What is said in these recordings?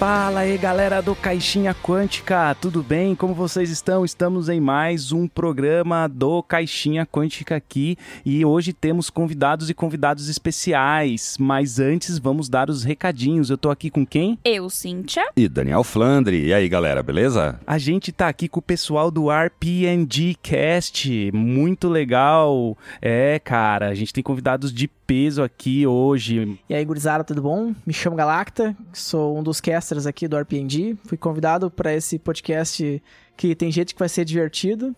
Fala aí galera do Caixinha Quântica, tudo bem? Como vocês estão? Estamos em mais um programa do Caixinha Quântica aqui e hoje temos convidados e convidados especiais. Mas antes vamos dar os recadinhos. Eu tô aqui com quem? Eu, Cíntia. E Daniel Flandre. E aí galera, beleza? A gente tá aqui com o pessoal do RPNG Cast, muito legal. É, cara, a gente tem convidados de peso aqui hoje. E aí, gurizada, tudo bom? Me chamo Galacta, sou um dos casters aqui do RPNG. Fui convidado para esse podcast que tem jeito que vai ser divertido.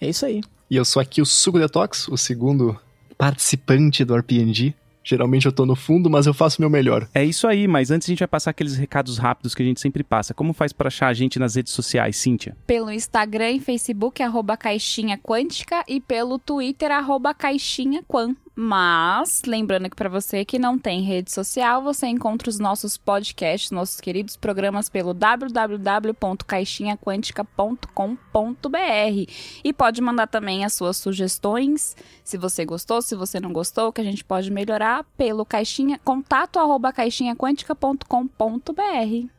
É isso aí. E eu sou aqui o Suco Detox, o segundo participante do RPNG. Geralmente eu tô no fundo, mas eu faço o meu melhor. É isso aí, mas antes a gente vai passar aqueles recados rápidos que a gente sempre passa. Como faz para achar a gente nas redes sociais, Cíntia? Pelo Instagram e Facebook, arroba Caixinha Quântica, e pelo Twitter, arroba Caixinha Quan. Mas, lembrando que para você que não tem rede social, você encontra os nossos podcasts, nossos queridos programas pelo www.caixinhaquântica.com.br. E pode mandar também as suas sugestões, se você gostou, se você não gostou, que a gente pode melhorar pelo caixinha contato arroba caixinhaquântica.com.br.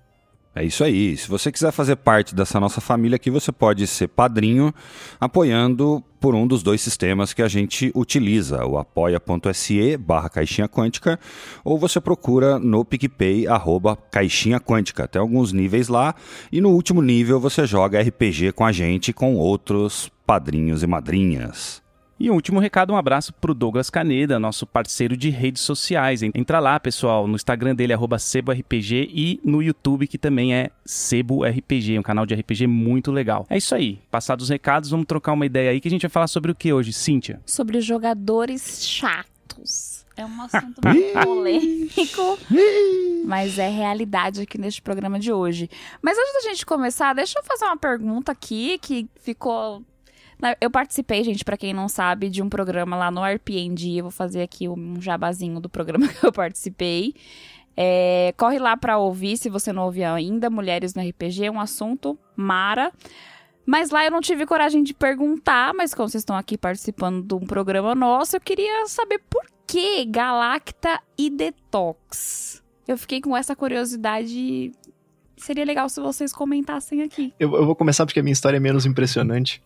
É isso aí. Se você quiser fazer parte dessa nossa família aqui, você pode ser padrinho apoiando por um dos dois sistemas que a gente utiliza, o apoia.se barra caixinha quântica, ou você procura no PicPay arroba caixinha quântica. Tem alguns níveis lá, e no último nível você joga RPG com a gente com outros padrinhos e madrinhas. E um último recado, um abraço pro Douglas Caneda, nosso parceiro de redes sociais. Entra lá, pessoal, no Instagram dele, arroba SeboRPG, e no YouTube, que também é Sebo RPG, um canal de RPG muito legal. É isso aí. Passados os recados, vamos trocar uma ideia aí, que a gente vai falar sobre o que hoje, Cíntia? Sobre jogadores chatos. É um assunto muito polêmico, mas é realidade aqui neste programa de hoje. Mas antes da gente começar, deixa eu fazer uma pergunta aqui que ficou eu participei, gente, para quem não sabe, de um programa lá no RPNG. Eu vou fazer aqui um jabazinho do programa que eu participei. É, corre lá para ouvir, se você não ouviu ainda. Mulheres no RPG, um assunto mara. Mas lá eu não tive coragem de perguntar, mas como vocês estão aqui participando de um programa nosso, eu queria saber por que Galacta e Detox. Eu fiquei com essa curiosidade. Seria legal se vocês comentassem aqui. Eu, eu vou começar porque a minha história é menos impressionante.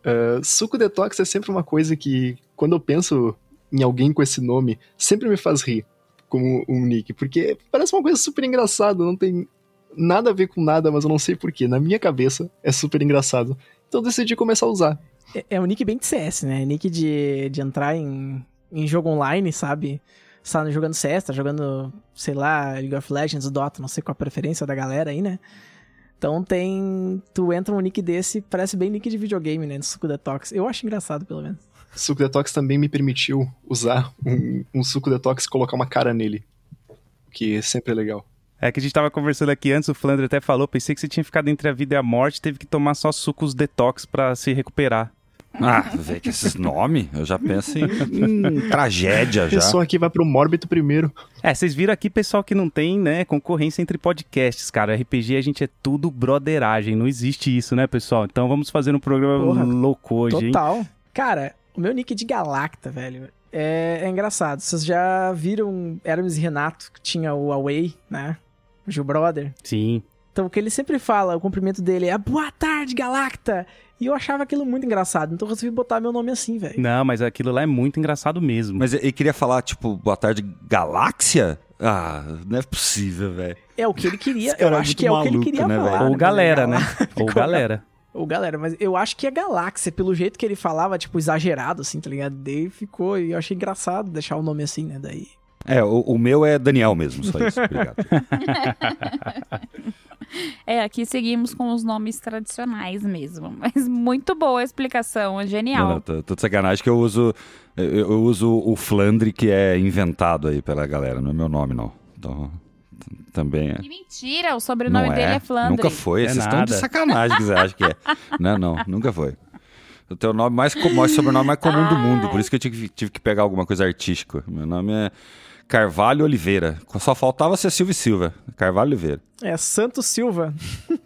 Uh, suco detox é sempre uma coisa que, quando eu penso em alguém com esse nome, sempre me faz rir como um nick, porque parece uma coisa super engraçada, não tem nada a ver com nada, mas eu não sei porquê. Na minha cabeça é super engraçado. Então decidi começar a usar. É, é um nick bem de CS, né? Nick de, de entrar em, em jogo online, sabe? Você tá jogando CS, tá jogando, sei lá, League of Legends, Dota, não sei qual a preferência da galera aí, né? Então tem. Tu entra um nick desse, parece bem nick de videogame, né? No Suco Detox. Eu acho engraçado, pelo menos. Suco Detox também me permitiu usar um, um Suco Detox e colocar uma cara nele. Que é sempre legal. É que a gente tava conversando aqui antes, o Flandre até falou, pensei que você tinha ficado entre a vida e a morte, teve que tomar só sucos detox para se recuperar. Ah, velho, que esses nomes, eu já penso em, em tragédia já. A pessoa aqui vai pro mórbido primeiro. É, vocês viram aqui, pessoal, que não tem, né, concorrência entre podcasts, cara. RPG a gente é tudo broderagem, não existe isso, né, pessoal? Então vamos fazer um programa Porra, louco hoje, total. hein? Cara, o meu nick de Galacta, velho, é, é engraçado. Vocês já viram Hermes e Renato, que tinha o Away, né? O Gil Brother? Sim. Então, o que ele sempre fala, o cumprimento dele é Boa tarde, Galacta! E eu achava aquilo muito engraçado, então eu resolvi botar meu nome assim, velho. Não, mas aquilo lá é muito engraçado mesmo. Mas ele queria falar, tipo, boa tarde, Galáxia? Ah, não é possível, velho. É o que ele queria, eu acho que é maluco, o que ele queria né, falar. Ou galera, né? Ou galera. Ou galera, mas eu acho que é galáxia, pelo jeito que ele falava, tipo, exagerado, assim, tá ligado? Daí ficou, e eu achei engraçado deixar o nome assim, né? Daí. É, o, o meu é Daniel mesmo, só isso. Obrigado. É, aqui seguimos com os nomes tradicionais mesmo. Mas muito boa a explicação, é genial. Não, não, tô, tô de sacanagem que eu uso, eu, eu, uso o Flandre que é inventado aí pela galera, não é meu nome não. Então, também é. Que mentira, o sobrenome não dele é, é Flandre. Nunca foi, é vocês estão de sacanagem que você acha que é. Não, não, nunca foi. O teu nome mais, mais sobrenome mais comum do mundo, por isso que eu tive, tive que pegar alguma coisa artística. Meu nome é Carvalho Oliveira. Só faltava ser Silvio Silva. Carvalho Oliveira. É, Santos Silva.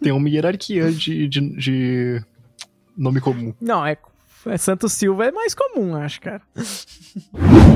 Tem uma hierarquia de, de, de nome comum. Não, É, Santos Silva é mais comum, acho, cara.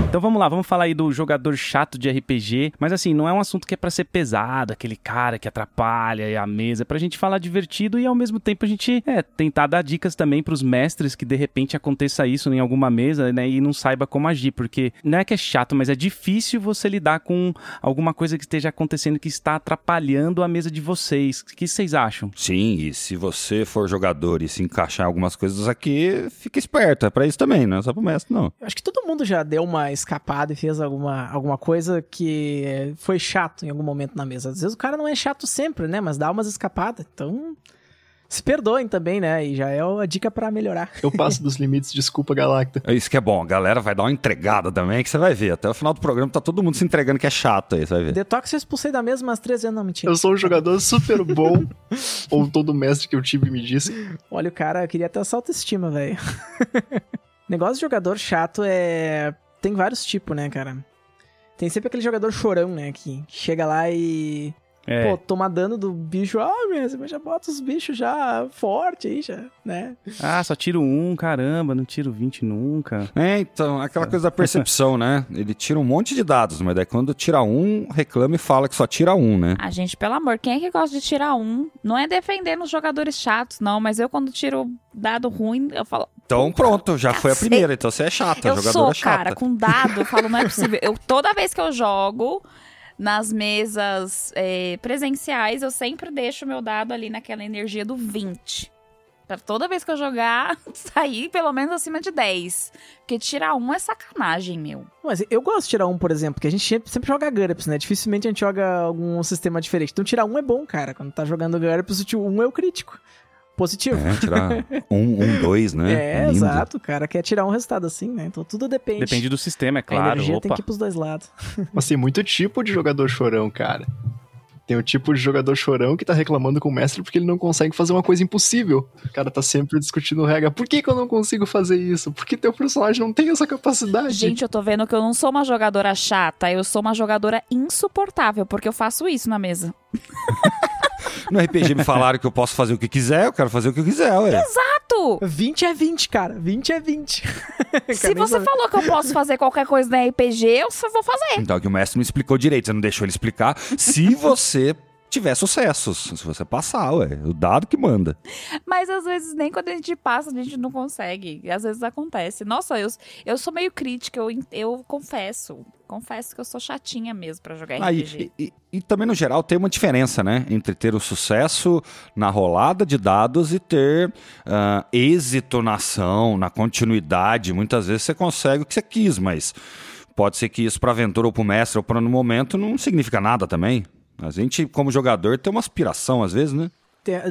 Então vamos lá, vamos falar aí do jogador chato de RPG, mas assim, não é um assunto que é pra ser pesado, aquele cara que atrapalha a mesa, é pra gente falar divertido e ao mesmo tempo a gente é, tentar dar dicas também pros mestres que de repente aconteça isso em alguma mesa, né, e não saiba como agir, porque não é que é chato, mas é difícil você lidar com alguma coisa que esteja acontecendo que está atrapalhando a mesa de vocês. O que vocês acham? Sim, e se você for jogador e se encaixar em algumas coisas aqui, fica esperto. É pra isso também, não é só pro mestre, não. Acho que todo mundo já deu uma escapada e fez alguma, alguma coisa que foi chato em algum momento na mesa. Às vezes o cara não é chato sempre, né? Mas dá umas escapadas. Então, se perdoem também, né? E já é a dica pra melhorar. Eu passo dos limites, desculpa, Galacta. É isso que é bom. A galera vai dar uma entregada também, que você vai ver. Até o final do programa tá todo mundo se entregando que é chato aí, você vai ver. Detox eu expulsei da mesa umas três vezes, não, mentira. Eu sou um jogador super bom, ou todo mestre que eu tive me disse. Olha, o cara queria ter essa autoestima, velho. Negócio de jogador chato é. Tem vários tipos, né, cara? Tem sempre aquele jogador chorão, né? Que chega lá e. É. Pô, toma dano do bicho. Ah, mesmo, já bota os bichos já forte aí, já, né? Ah, só tiro um, caramba, não tiro 20 nunca. É, então, aquela coisa da percepção, né? Ele tira um monte de dados, mas daí quando tira um, reclama e fala que só tira um, né? Ah, gente, pelo amor, quem é que gosta de tirar um? Não é defendendo os jogadores chatos, não, mas eu quando tiro dado ruim, eu falo. Então pronto, já foi a primeira. Então você é chata, eu jogadora sou, chata. cara, com dado, eu falo, não é possível. Eu, toda vez que eu jogo nas mesas é, presenciais, eu sempre deixo meu dado ali naquela energia do 20. Pra toda vez que eu jogar, sair pelo menos acima de 10. Porque tirar um é sacanagem, meu. Mas eu gosto de tirar um, por exemplo, porque a gente sempre, joga GURPS, né? Dificilmente a gente joga algum sistema diferente. Então tirar um é bom, cara. Quando tá jogando GURPS, o um é o crítico. Positivo. É, tirar um, um, dois, né? É, Lindo. exato. O cara quer tirar um resultado assim, né? Então tudo depende. Depende do sistema, é A claro. energia tem Opa. que ir pros dois lados. Mas tem muito tipo de jogador chorão, cara. Tem o tipo de jogador chorão que tá reclamando com o mestre porque ele não consegue fazer uma coisa impossível. O cara tá sempre discutindo regra. Por que, que eu não consigo fazer isso? Por que teu personagem não tem essa capacidade? Gente, eu tô vendo que eu não sou uma jogadora chata, eu sou uma jogadora insuportável, porque eu faço isso na mesa. No RPG me falaram que eu posso fazer o que quiser, eu quero fazer o que eu quiser, ué. Exato! 20 é 20, cara. 20 é 20. Se você sabe. falou que eu posso fazer qualquer coisa na RPG, eu só vou fazer. Então é que o mestre não explicou direito, você não deixou ele explicar. Se você tiver sucessos, se você passar, ué, o dado que manda. Mas às vezes nem quando a gente passa, a gente não consegue. Às vezes acontece. Nossa, eu, eu sou meio crítica, eu, eu confesso. Confesso que eu sou chatinha mesmo pra jogar RPG. e, e- e também, no geral, tem uma diferença, né? Entre ter o sucesso na rolada de dados e ter ah, êxito na ação, na continuidade. Muitas vezes você consegue o que você quis, mas pode ser que isso para aventura ou para o mestre ou para no momento não significa nada também. A gente, como jogador, tem uma aspiração às vezes, né?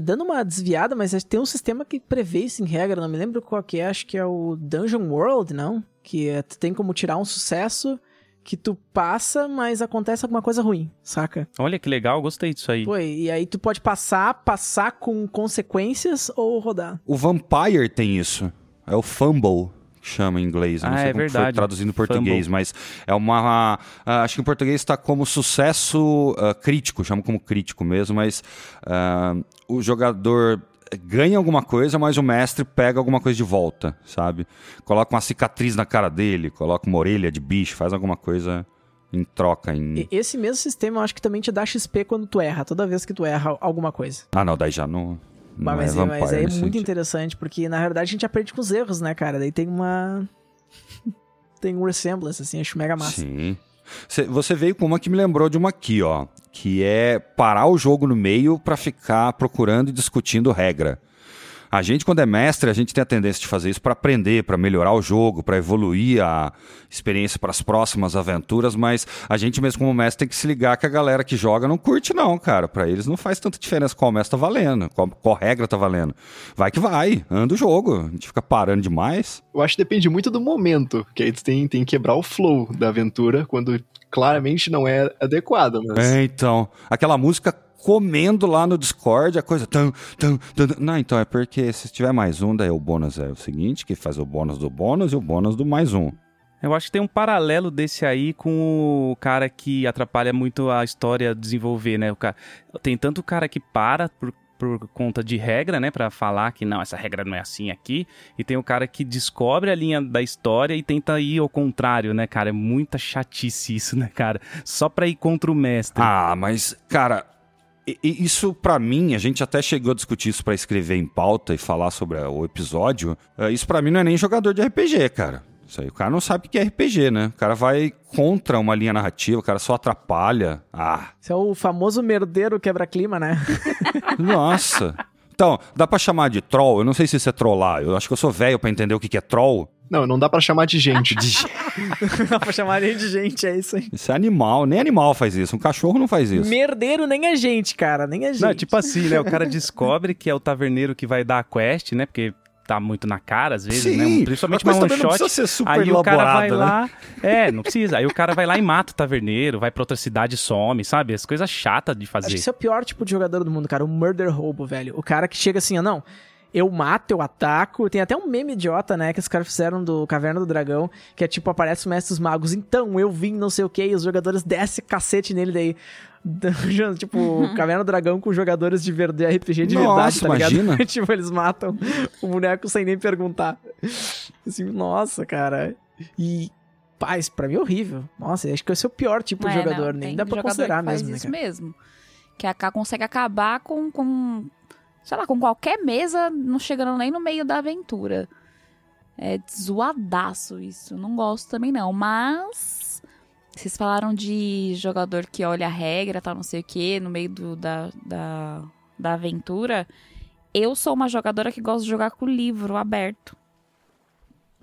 Dando uma desviada, mas tem um sistema que prevê isso em regra, não me lembro qual que é, acho que é o Dungeon World, não? Que é, tu tem como tirar um sucesso que tu passa, mas acontece alguma coisa ruim, saca? Olha que legal, gostei disso aí. Pô, e aí tu pode passar, passar com consequências ou rodar. O Vampire tem isso. É o Fumble, chama em inglês. Eu Não Ah, sei é como foi verdade. traduzido em português, mas é uma. ah, acho que em português está como sucesso ah, crítico, chama como crítico mesmo, mas ah, o jogador ganha alguma coisa, mas o mestre pega alguma coisa de volta, sabe? Coloca uma cicatriz na cara dele, coloca uma orelha de bicho, faz alguma coisa em troca. Em... Esse mesmo sistema eu acho que também te dá XP quando tu erra, toda vez que tu erra alguma coisa. Ah, não, daí já não. Mas, é Vampire mas aí é muito sentido. interessante, porque na verdade a gente aprende com os erros, né, cara? Daí tem uma. tem um resemblance, assim, acho mega massa. Sim. Cê- Você veio com uma que me lembrou de uma aqui, ó. Que é parar o jogo no meio pra ficar procurando e discutindo regra. A gente, quando é mestre, a gente tem a tendência de fazer isso pra aprender, pra melhorar o jogo, pra evoluir a experiência para as próximas aventuras, mas a gente mesmo como mestre tem que se ligar que a galera que joga não curte não, cara. Pra eles não faz tanta diferença qual mestre tá valendo, qual, qual regra tá valendo. Vai que vai, anda o jogo. A gente fica parando demais. Eu acho que depende muito do momento, que aí tu tem, tem que quebrar o flow da aventura quando claramente não é adequado, mas... É, então. Aquela música comendo lá no Discord, a coisa. Tum, tum. Não, então é porque se tiver mais um, daí o bônus é o seguinte: que faz o bônus do bônus e o bônus do mais um. Eu acho que tem um paralelo desse aí com o cara que atrapalha muito a história desenvolver, né? O cara... Tem tanto cara que para por por conta de regra, né, para falar que não, essa regra não é assim aqui, e tem o cara que descobre a linha da história e tenta ir ao contrário, né, cara? É muita chatice isso, né, cara? Só pra ir contra o mestre. Ah, mas, cara, isso para mim, a gente até chegou a discutir isso para escrever em pauta e falar sobre o episódio. Eh, isso para mim não é nem jogador de RPG, cara. Isso aí, o cara não sabe o que é RPG, né? O cara vai contra uma linha narrativa, o cara só atrapalha. Ah. Isso é o famoso merdeiro quebra-clima, né? Nossa. Então, dá pra chamar de troll? Eu não sei se isso é trollar. Eu acho que eu sou velho para entender o que é troll. Não, não dá para chamar de gente. de... não dá pra chamar nem de gente, é isso aí. Isso é animal. Nem animal faz isso. Um cachorro não faz isso. Merdeiro nem é gente, cara. Nem é gente. Não, tipo assim, né? O cara descobre que é o taverneiro que vai dar a quest, né? Porque tá muito na cara, às vezes, né? Sim, né? Principalmente uma one shot. Não precisa ser super aí o cara vai né? lá. É, não precisa. Aí o cara vai lá e mata o taverneiro, vai pra outra cidade e some, sabe? As coisas chatas de fazer. Acho que esse é o pior tipo de jogador do mundo, cara. O murder roubo, velho. O cara que chega assim, ó, não eu mato, eu ataco. Tem até um meme idiota, né, que os caras fizeram do Caverna do Dragão, que é tipo, aparece o Mestre dos Magos, então eu vim não sei o que, e os jogadores descem cacete nele daí. tipo, uhum. Caverna do Dragão com jogadores de, verde, RPG de nossa, verdade, tá imagina. ligado? tipo, eles matam o boneco sem nem perguntar. Assim, nossa, cara. E, paz, pra mim é horrível. Nossa, acho que esse é o pior tipo de jogador, não, nem dá pra considerar mesmo. Faz né, isso mesmo. Que a K consegue acabar com, com sei lá, com qualquer mesa, não chegando nem no meio da aventura. É zoadaço isso. Não gosto também não, mas vocês falaram de jogador que olha a regra, tal, não sei o que, no meio do, da, da, da aventura. Eu sou uma jogadora que gosta de jogar com o livro aberto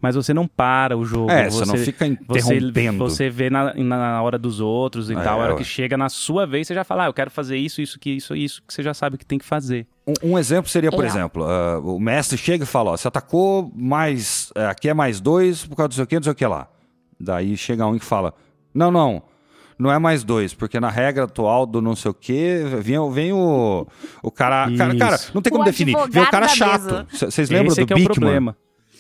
mas você não para o jogo. É, você, você não fica interrompendo. Você, você vê na, na hora dos outros e é, tal. A hora que chega na sua vez, você já fala, ah, eu quero fazer isso, isso, que isso, isso, que você já sabe que tem que fazer. Um, um exemplo seria, por é. exemplo, uh, o mestre chega e fala, ó, você atacou mais, uh, aqui é mais dois por causa do seu que, não sei o que lá. Daí chega um que fala, não, não, não é mais dois, porque na regra atual do não sei o que, vem, vem o, o cara, cara. Cara, não tem como o definir. Vem o cara chato. Vocês lembram Esse do é Bigman?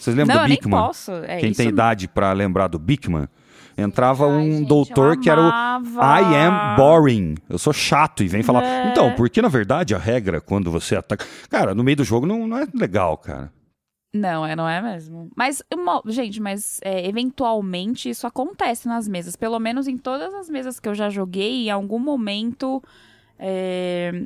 Vocês lembram não, do Bigman? Nem posso. É Quem tem idade para lembrar do Bigman? Entrava Ai, um gente, doutor que era o I am boring. Eu sou chato e vem falar. É. Então, porque na verdade a regra quando você ataca. Cara, no meio do jogo não, não é legal, cara. Não, é, não é mesmo. Mas, gente, mas é, eventualmente isso acontece nas mesas. Pelo menos em todas as mesas que eu já joguei, em algum momento. É,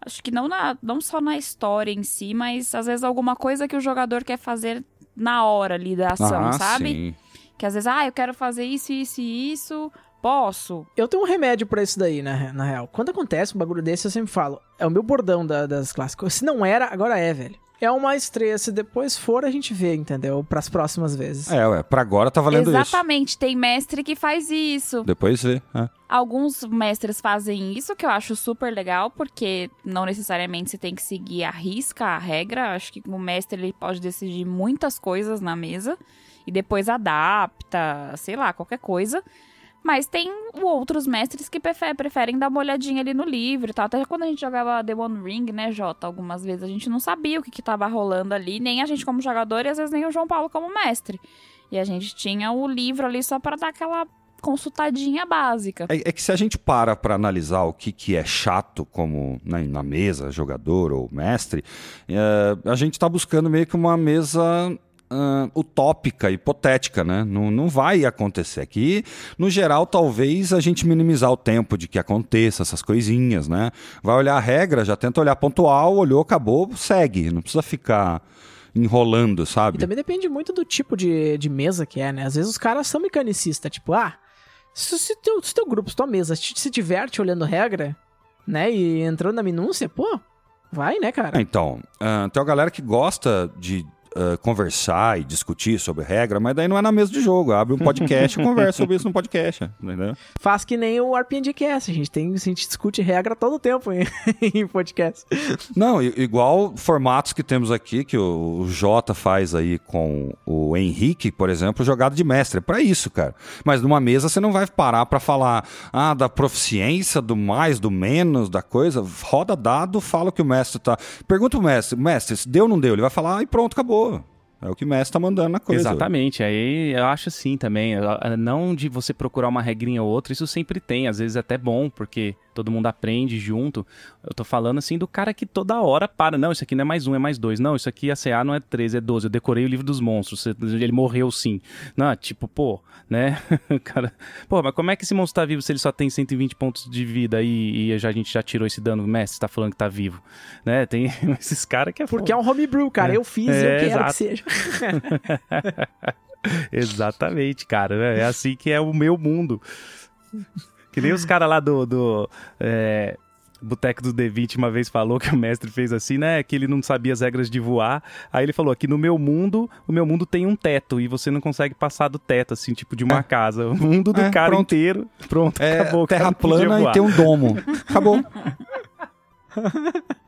acho que não, na, não só na história em si, mas às vezes alguma coisa que o jogador quer fazer na hora ali da ação, ah, sabe? Sim. Que às vezes, ah, eu quero fazer isso, isso e isso, posso. Eu tenho um remédio para isso daí, na, na real. Quando acontece um bagulho desse, eu sempre falo, é o meu bordão da, das clássicas. Se não era, agora é, velho é uma estreia. Se depois for, a gente vê, entendeu? Para as próximas vezes. É, ué, pra agora tá valendo Exatamente, isso. Exatamente, tem mestre que faz isso. Depois vê. É. Alguns mestres fazem isso, que eu acho super legal, porque não necessariamente você tem que seguir a risca, a regra. Acho que o mestre ele pode decidir muitas coisas na mesa e depois adapta, sei lá, qualquer coisa. Mas tem outros mestres que preferem dar uma olhadinha ali no livro e tal. Até quando a gente jogava The One Ring, né, Jota? Algumas vezes a gente não sabia o que, que tava rolando ali, nem a gente como jogador e às vezes nem o João Paulo como mestre. E a gente tinha o livro ali só para dar aquela consultadinha básica. É, é, que se a gente para para analisar o que, que é chato como né, na mesa, jogador ou mestre, é, a gente está buscando meio que uma mesa uh, utópica, hipotética, né? Não, não vai acontecer. Aqui, no geral, talvez a gente minimizar o tempo de que aconteça essas coisinhas, né? Vai olhar a regra, já tenta olhar pontual, olhou, acabou, segue. Não precisa ficar enrolando, sabe? E também depende muito do tipo de, de mesa que é, né? Às vezes os caras são mecanicistas, tipo, ah, se, se, teu, se teu grupo, se tua mesa se, se diverte olhando regra, né, e entrando na minúcia, pô, vai, né, cara? Então, uh, tem uma galera que gosta de uh, conversar e discutir sobre regra, mas daí não é na mesa de jogo. Abre um podcast e conversa sobre isso no podcast, entendeu? Faz que nem o RPGcast, a gente tem, a gente discute regra todo o tempo em, em podcast. Não, igual formatos que temos aqui, que o, Jota faz aí com o Henrique, por exemplo, jogado de mestre. É pra isso, cara. Mas numa mesa você não vai parar para falar ah, da proficiência, do mais, do menos, da coisa. Roda dado, fala o que o mestre tá. Pergunta o mestre, mestre, se deu ou não deu? Ele vai falar, ah, e pronto, acabou. É o que o mestre tá mandando na coisa. Exatamente. Aí eu acho assim também. Não de você procurar uma regrinha ou outra, isso sempre tem. Às vezes é até bom, porque todo mundo aprende junto. Eu tô falando assim do cara que toda hora para. Não, isso aqui não é mais um, é mais dois. Não, isso aqui a CA não é 13, é 12. Eu decorei o livro dos monstros. Ele morreu sim. Não, tipo, pô, né? cara, pô, mas como é que esse monstro tá vivo se ele só tem 120 pontos de vida e, e já, a gente já tirou esse dano? Mestre tá falando que tá vivo. Né? Tem esses caras que é Porque é um homebrew, cara. É. Eu fiz é, eu quero exato. que seja. Exatamente, cara. É assim que é o meu mundo. Que nem os caras lá do. do é, Boteco do D20 uma vez falou que o mestre fez assim, né? Que ele não sabia as regras de voar. Aí ele falou que no meu mundo, o meu mundo tem um teto e você não consegue passar do teto, assim, tipo de uma é. casa. O mundo do é, cara pronto. inteiro. Pronto, é, acabou. Terra plana e tem um domo. Acabou.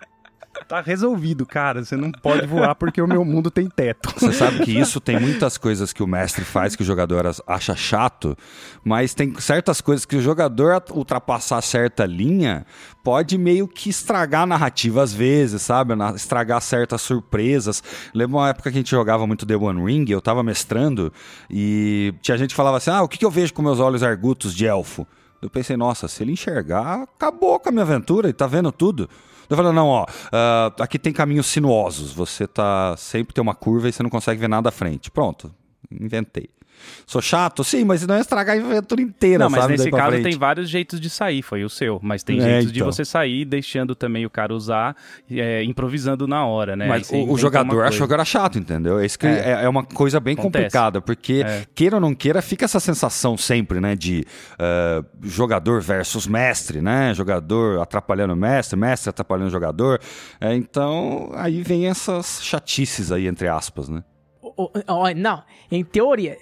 tá resolvido, cara. Você não pode voar porque o meu mundo tem teto. Você sabe que isso tem muitas coisas que o mestre faz que o jogador acha chato, mas tem certas coisas que o jogador ultrapassar certa linha pode meio que estragar a narrativa às vezes, sabe? Estragar certas surpresas. Lembra uma época que a gente jogava muito The One Ring, eu tava mestrando e tinha gente que falava assim: "Ah, o que, que eu vejo com meus olhos argutos de elfo?" Eu pensei, nossa, se ele enxergar, acabou com a minha aventura e tá vendo tudo. Eu falei, não, ó, uh, aqui tem caminhos sinuosos. Você tá sempre tem uma curva e você não consegue ver nada à frente. Pronto, inventei. Sou chato? Sim, mas não é estragar a aventura inteira, Não, mas sabe, nesse caso tem vários jeitos de sair, foi o seu. Mas tem é, jeitos então. de você sair deixando também o cara usar, é, improvisando na hora, né? Mas o, o, jogador achou que era chato, entendeu? É, isso que é, é, é uma coisa bem Acontece. complicada, porque é. queira ou não queira, fica essa sensação sempre, né? De uh, jogador versus mestre, né? Jogador atrapalhando o mestre, mestre atrapalhando o jogador. É, então, aí vem essas chatices aí, entre aspas, né? Não, em teoria,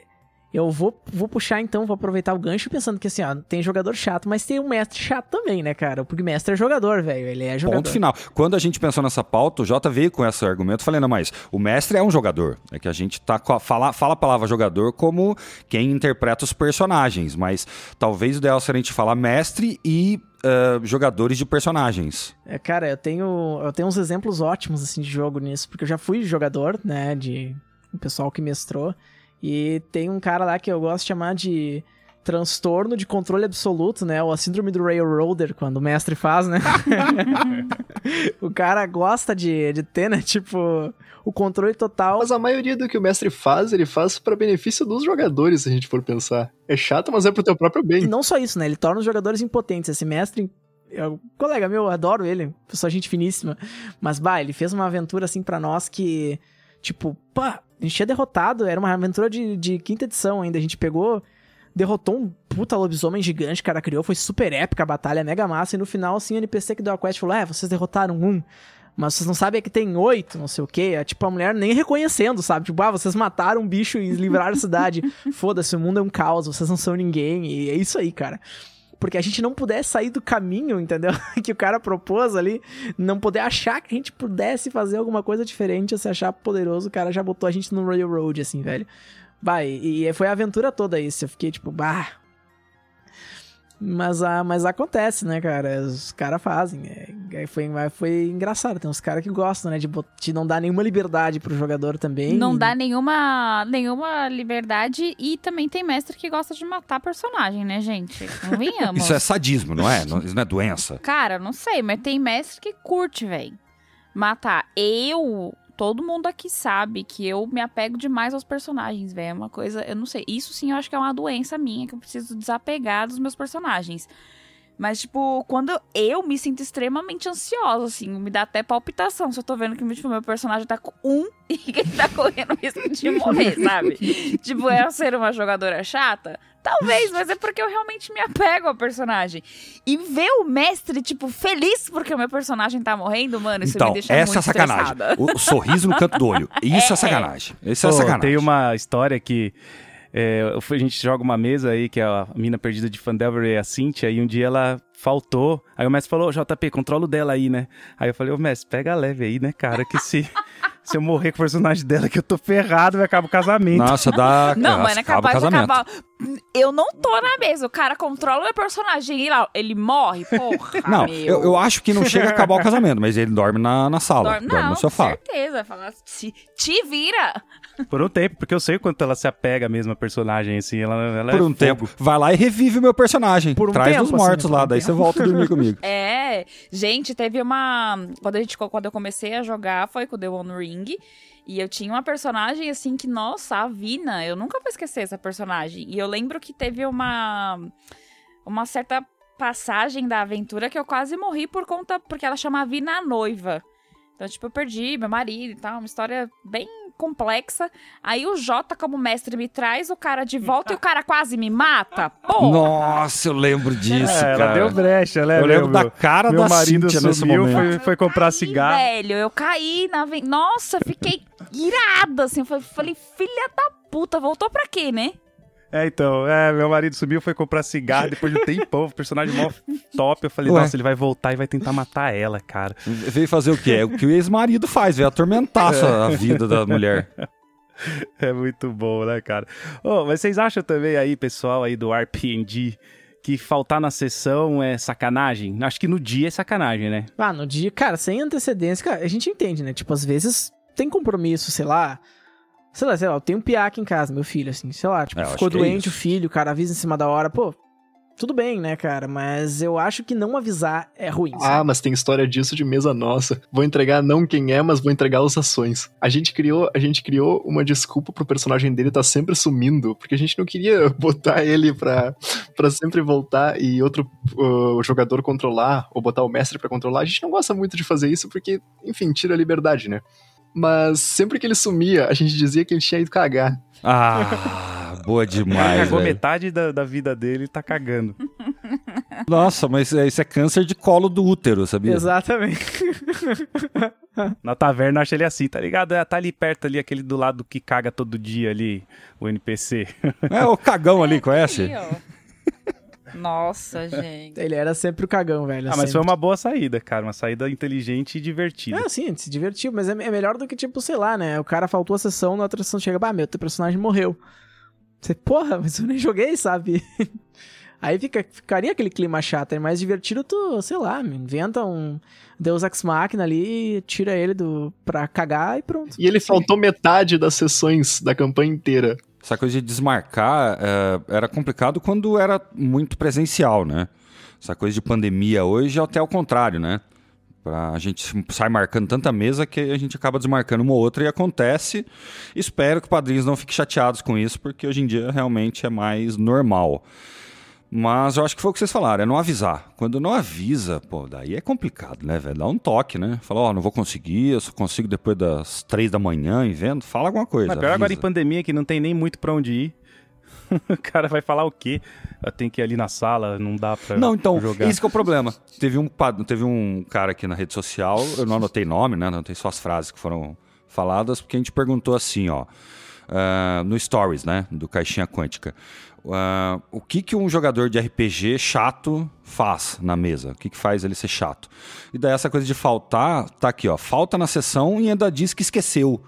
eu vou, vou puxar então, vou aproveitar o gancho pensando que assim, ó, tem jogador chato, mas tem um mestre chato também, né, cara? Porque mestre é jogador, velho. Ele é jogador. Ponto final. Quando a gente pensou nessa pauta, o Jota veio com esse argumento, falei, não, mas o mestre é um jogador. É que a gente tá a, fala, fala a palavra jogador como quem interpreta os personagens, mas talvez o ideal seria a gente falar mestre e Uh, jogadores de personagens. É, cara, eu tenho, eu tenho uns exemplos ótimos assim de jogo nisso, porque eu já fui jogador, né, de o pessoal que mestrou. E tem um cara lá que eu gosto de chamar de transtorno de controle absoluto, né? Ou a síndrome do railroader, quando o mestre faz, né? o cara gosta de, de ter, né? Tipo, o controle total. Mas a maioria do que o mestre faz, ele faz para benefício dos jogadores, se a gente for pensar. É chato, mas é pro teu próprio bem. E não só isso, né? Ele torna os jogadores impotentes. Esse mestre eu, colega meu, adoro ele, pessoa gente finíssima. Mas, bah, ele fez uma aventura assim para nós que, tipo, pá, a gente tinha derrotado, era uma aventura de, de quinta edição ainda. A gente pegou, derrotou um puta lobisomem gigante, cara criou, foi super épica a batalha, mega massa. E no final, assim, o NPC que deu a quest falou: É, vocês derrotaram um. Mas vocês não sabem que tem oito, não sei o quê. É tipo a mulher nem reconhecendo, sabe? Tipo, ah, vocês mataram um bicho e livraram a cidade. Foda-se, o mundo é um caos, vocês não são ninguém. E é isso aí, cara porque a gente não pudesse sair do caminho, entendeu? que o cara propôs ali, não poder achar que a gente pudesse fazer alguma coisa diferente, se achar poderoso, o cara já botou a gente no Railroad, assim, velho. Vai, e foi a aventura toda isso. Eu fiquei tipo, bah, mas, ah, mas acontece, né, cara? Os caras fazem. É, foi, foi engraçado. Tem uns caras que gostam, né? De, de não dar nenhuma liberdade pro jogador também. Não dá nenhuma, nenhuma liberdade. E também tem mestre que gosta de matar personagem, né, gente? Não venhamos. Isso é sadismo, não é? Isso não é doença. Cara, não sei, mas tem mestre que curte, velho. Matar. Eu todo mundo aqui sabe que eu me apego demais aos personagens, velho. É uma coisa, eu não sei. Isso sim eu acho que é uma doença minha, que eu preciso desapegar dos meus personagens. Mas, tipo, quando eu me sinto extremamente ansiosa, assim, me dá até palpitação. Se eu tô vendo que tipo, meu personagem tá com um e que ele tá correndo risco de morrer, sabe? tipo, é ser uma jogadora chata? Talvez, mas é porque eu realmente me apego ao personagem. E ver o mestre, tipo, feliz porque o meu personagem tá morrendo, mano, isso então, me deixa essa muito é sacanagem. O, sorriso no canto do olho. Isso é, é sacanagem. Isso é sacanagem. Tem uma história que é, a gente joga uma mesa aí, que é a mina perdida de Fandelver e a Cynthia, e um dia ela faltou. Aí o mestre falou, JP, controla o dela aí, né? Aí eu falei, ô mestre, pega leve aí, né, cara, que se... se eu morrer com o personagem dela, que eu tô ferrado, vai acabar o casamento. Nossa, dá. Não, mas é capaz de acabar. Eu não tô na mesa. O cara controla o meu personagem e lá, ele morre, porra. Não, eu, eu, acho que não chega a acabar o casamento, mas ele dorme na, na sala. Dorme, dorme não, no sofá. certeza. Fala, te, te vira. Por um tempo, porque eu sei o quanto ela se apega mesmo à personagem, assim. Ela, ela Por é um fogo. tempo. Vai lá e revive o meu personagem. Por um Traz tempo, os assim, mortos por lá, um daí tempo. você volta a dormir comigo. É, gente, teve uma. Quando, a gente, quando eu comecei a jogar, foi com o The One Ring. E eu tinha uma personagem assim que, nossa, a Vina, eu nunca vou esquecer essa personagem. E eu lembro que teve uma. Uma certa passagem da aventura que eu quase morri por conta. Porque ela chama a Vina a noiva. Então, tipo, eu perdi meu marido e tal, uma história bem complexa. Aí o Jota, como mestre, me traz o cara de volta e o cara quase me mata. Pô! Nossa, eu lembro disso, É, ela cara. deu brecha, né? Eu lembro meu, da cara meu da marido Cíntia sumiu, momento. foi, foi comprar caí, cigarro. velho, eu caí na. Nossa, fiquei irada, assim. Falei, filha da puta, voltou pra quê, né? É, então, é, meu marido sumiu, foi comprar cigarro depois de um tempão, o personagem mó top. Eu falei, Ué. nossa, ele vai voltar e vai tentar matar ela, cara. Veio fazer o quê? É o que o ex-marido faz, veio atormentar a vida da mulher. É muito bom, né, cara? Ô, mas vocês acham também aí, pessoal aí do RPG, que faltar na sessão é sacanagem? Acho que no dia é sacanagem, né? Ah, no dia, cara, sem antecedência, cara, a gente entende, né? Tipo, às vezes tem compromisso, sei lá. Sei lá, sei lá, eu tenho um piá aqui em casa, meu filho, assim, sei lá, tipo, É, ficou é doente o isso. filho, o cara avisa em cima da hora, pô, tudo bem, né, cara? Mas eu acho que não avisar é ruim. Ah, sabe? mas tem história disso de mesa nossa. Vou entregar não quem é, mas vou entregar as ações. A gente criou, a gente criou uma desculpa pro personagem dele estar sempre sumindo, porque a gente não queria botar ele pra, pra sempre voltar e outro uh, jogador controlar, ou botar o mestre pra controlar. A gente não gosta muito de fazer isso porque, enfim, tira a liberdade, né? Mas sempre que ele sumia, a gente dizia que ele tinha ido cagar. Ah, boa Ele demais, cagou velho. metade da, da vida dele e tá cagando. Nossa, mas é- isso é câncer de colo do útero, sabia? Exatamente. Na taverna acha ele assim, tá ligado? É, Tá ali perto ali, aquele do lado que caga todo dia ali, o NPC. É o cagão ali, conhece? Nossa, gente. Ele era sempre o cagão, velho. Ah, mas foi sempre. uma boa saída, cara. Uma saída inteligente e divertida. É, sim, a gente se divertiu, mas é, é melhor do que, tipo, sei lá, né? O cara faltou a sessão, na outra sessão chega, bah, meu, teu personagem morreu. Você, porra, mas eu nem joguei, sabe? Aí fica, ficaria aquele clima chato, é mais divertido tu, sei lá, inventa um Deus Ex Machina ali, tira ele do, pra cagar e pronto. E ele faltou metade das sessões da campanha inteira. Essa coisa de desmarcar é, era complicado quando era muito presencial, né? Essa coisa de pandemia hoje é até o contrário, né? Pra, a gente sai marcando tanta mesa que a gente acaba desmarcando uma ou outra e acontece. Espero que padrinhos não fiquem chateados com isso, porque hoje em dia realmente é mais normal. Mas eu acho que foi o que vocês falaram, é não avisar. Quando não avisa, pô, daí é complicado, né, velho? Dá um toque, né? Fala, ó, não vou conseguir, eu só consigo depois das três da manhã, invento. Fala alguma coisa. Mas pior agora em avisa. pandemia que não tem nem muito pra onde ir. o cara vai falar o quê? Tenho que ir ali na sala, não dá pra Não, então, jogar. esse que é o problema. Teve um, teve um cara aqui na rede social, eu não anotei nome, né? Anotei só as frases que foram faladas, porque a gente perguntou assim, ó. ah, no Stories, né? Do Caixinha Quântica. Ah, o que, que um jogador de RPG chato faz na mesa? O que, que faz ele ser chato? E daí essa coisa de faltar, tá aqui, ó. Falta na sessão e ainda diz que esqueceu.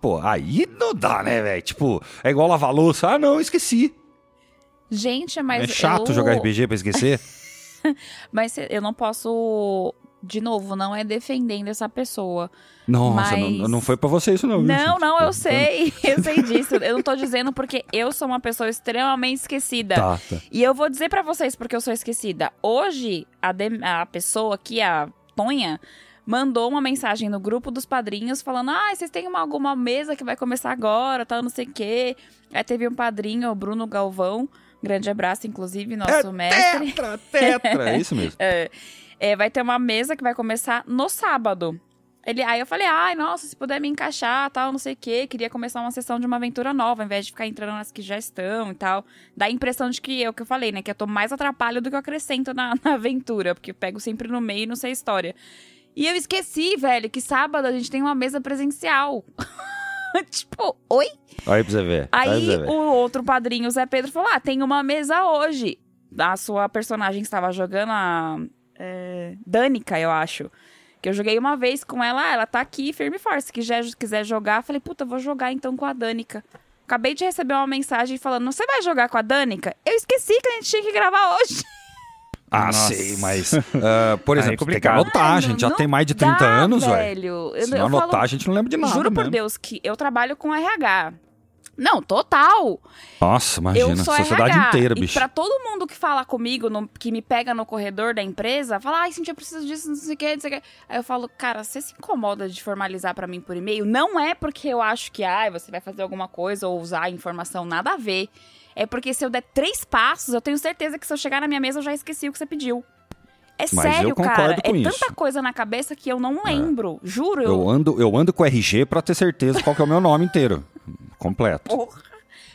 Pô, aí não dá, né, velho? Tipo, é igual lavar louça. Ah, não, esqueci. Gente, mas. é chato eu... jogar RPG pra esquecer? Mas eu não posso. De novo, não é defendendo essa pessoa. Nossa, Mas- não, não foi pra você isso não. viu, Não, não, eu sei. Eu sei disso. Eu não tô dizendo porque eu sou uma pessoa extremamente esquecida. Tá, tá. E eu vou dizer pra vocês porque eu sou esquecida. Hoje, a, de- a pessoa aqui, a Tonha, mandou uma mensagem no grupo dos padrinhos falando: Ah, vocês têm uma, alguma mesa que vai começar agora, tal, não sei o quê. Aí teve um padrinho, o Bruno Galvão. Grande abraço, inclusive, nosso mestre. Tetra, tetra. É isso mesmo. É, é, vai ter uma mesa que vai começar no sábado. Ele, aí eu falei, ai, nossa, se puder me encaixar, tal, não sei o quê. Queria começar uma sessão de uma aventura nova, ao invés de ficar entrando nas que já estão e tal. Dá a impressão de que é o que eu falei, né? Que eu tô mais atrapalho do que eu acrescento na, na aventura, porque eu pego sempre no meio e não sei a história. E eu esqueci, velho, que sábado a gente tem uma mesa presencial. tipo, oi? Aí pra você ver. Aí você ver. o outro padrinho, o Zé Pedro, falou: Ah, tem uma mesa hoje. A sua personagem que estava jogando, a é, Danica, eu acho. Que eu joguei uma vez com ela, ah, ela tá aqui, firme e forte. Se quiser, quiser jogar, falei, puta, vou jogar então com a Danica. Acabei de receber uma mensagem falando: Você vai jogar com a Danica? Eu esqueci que a gente tinha que gravar hoje. Ah, Nossa. sei, mas, ah, por é exemplo, tem que complicado. anotar. A gente já tem mais de 30 dá, anos, velho. velho. Eu, Se não eu anotar, falo- a gente não lembra de nada. Juro por mesmo. Deus que eu trabalho com RH. Não, total. Nossa, imagina. eu sou Sociedade RH. inteira, e bicho. pra todo mundo que fala comigo, no- que me pega no corredor da empresa, fala, ai, Cintia, eu preciso disso, não sei o que, não sei o que. Aí eu falo, cara, você se incomoda de formalizar pra mim por e-mail? Não é porque eu acho que, ai, você vai fazer alguma coisa ou usar a informação, nada a ver. É porque se eu der três passos, eu tenho certeza que se eu chegar na minha mesa, eu já esqueci o que você pediu. É Mas sério, cara. com é isso. tanta coisa na cabeça que eu não lembro. Juro. Eu... Eu ando, eu ando com RG pra ter certeza qual é o meu nome inteiro. Completo. Porra.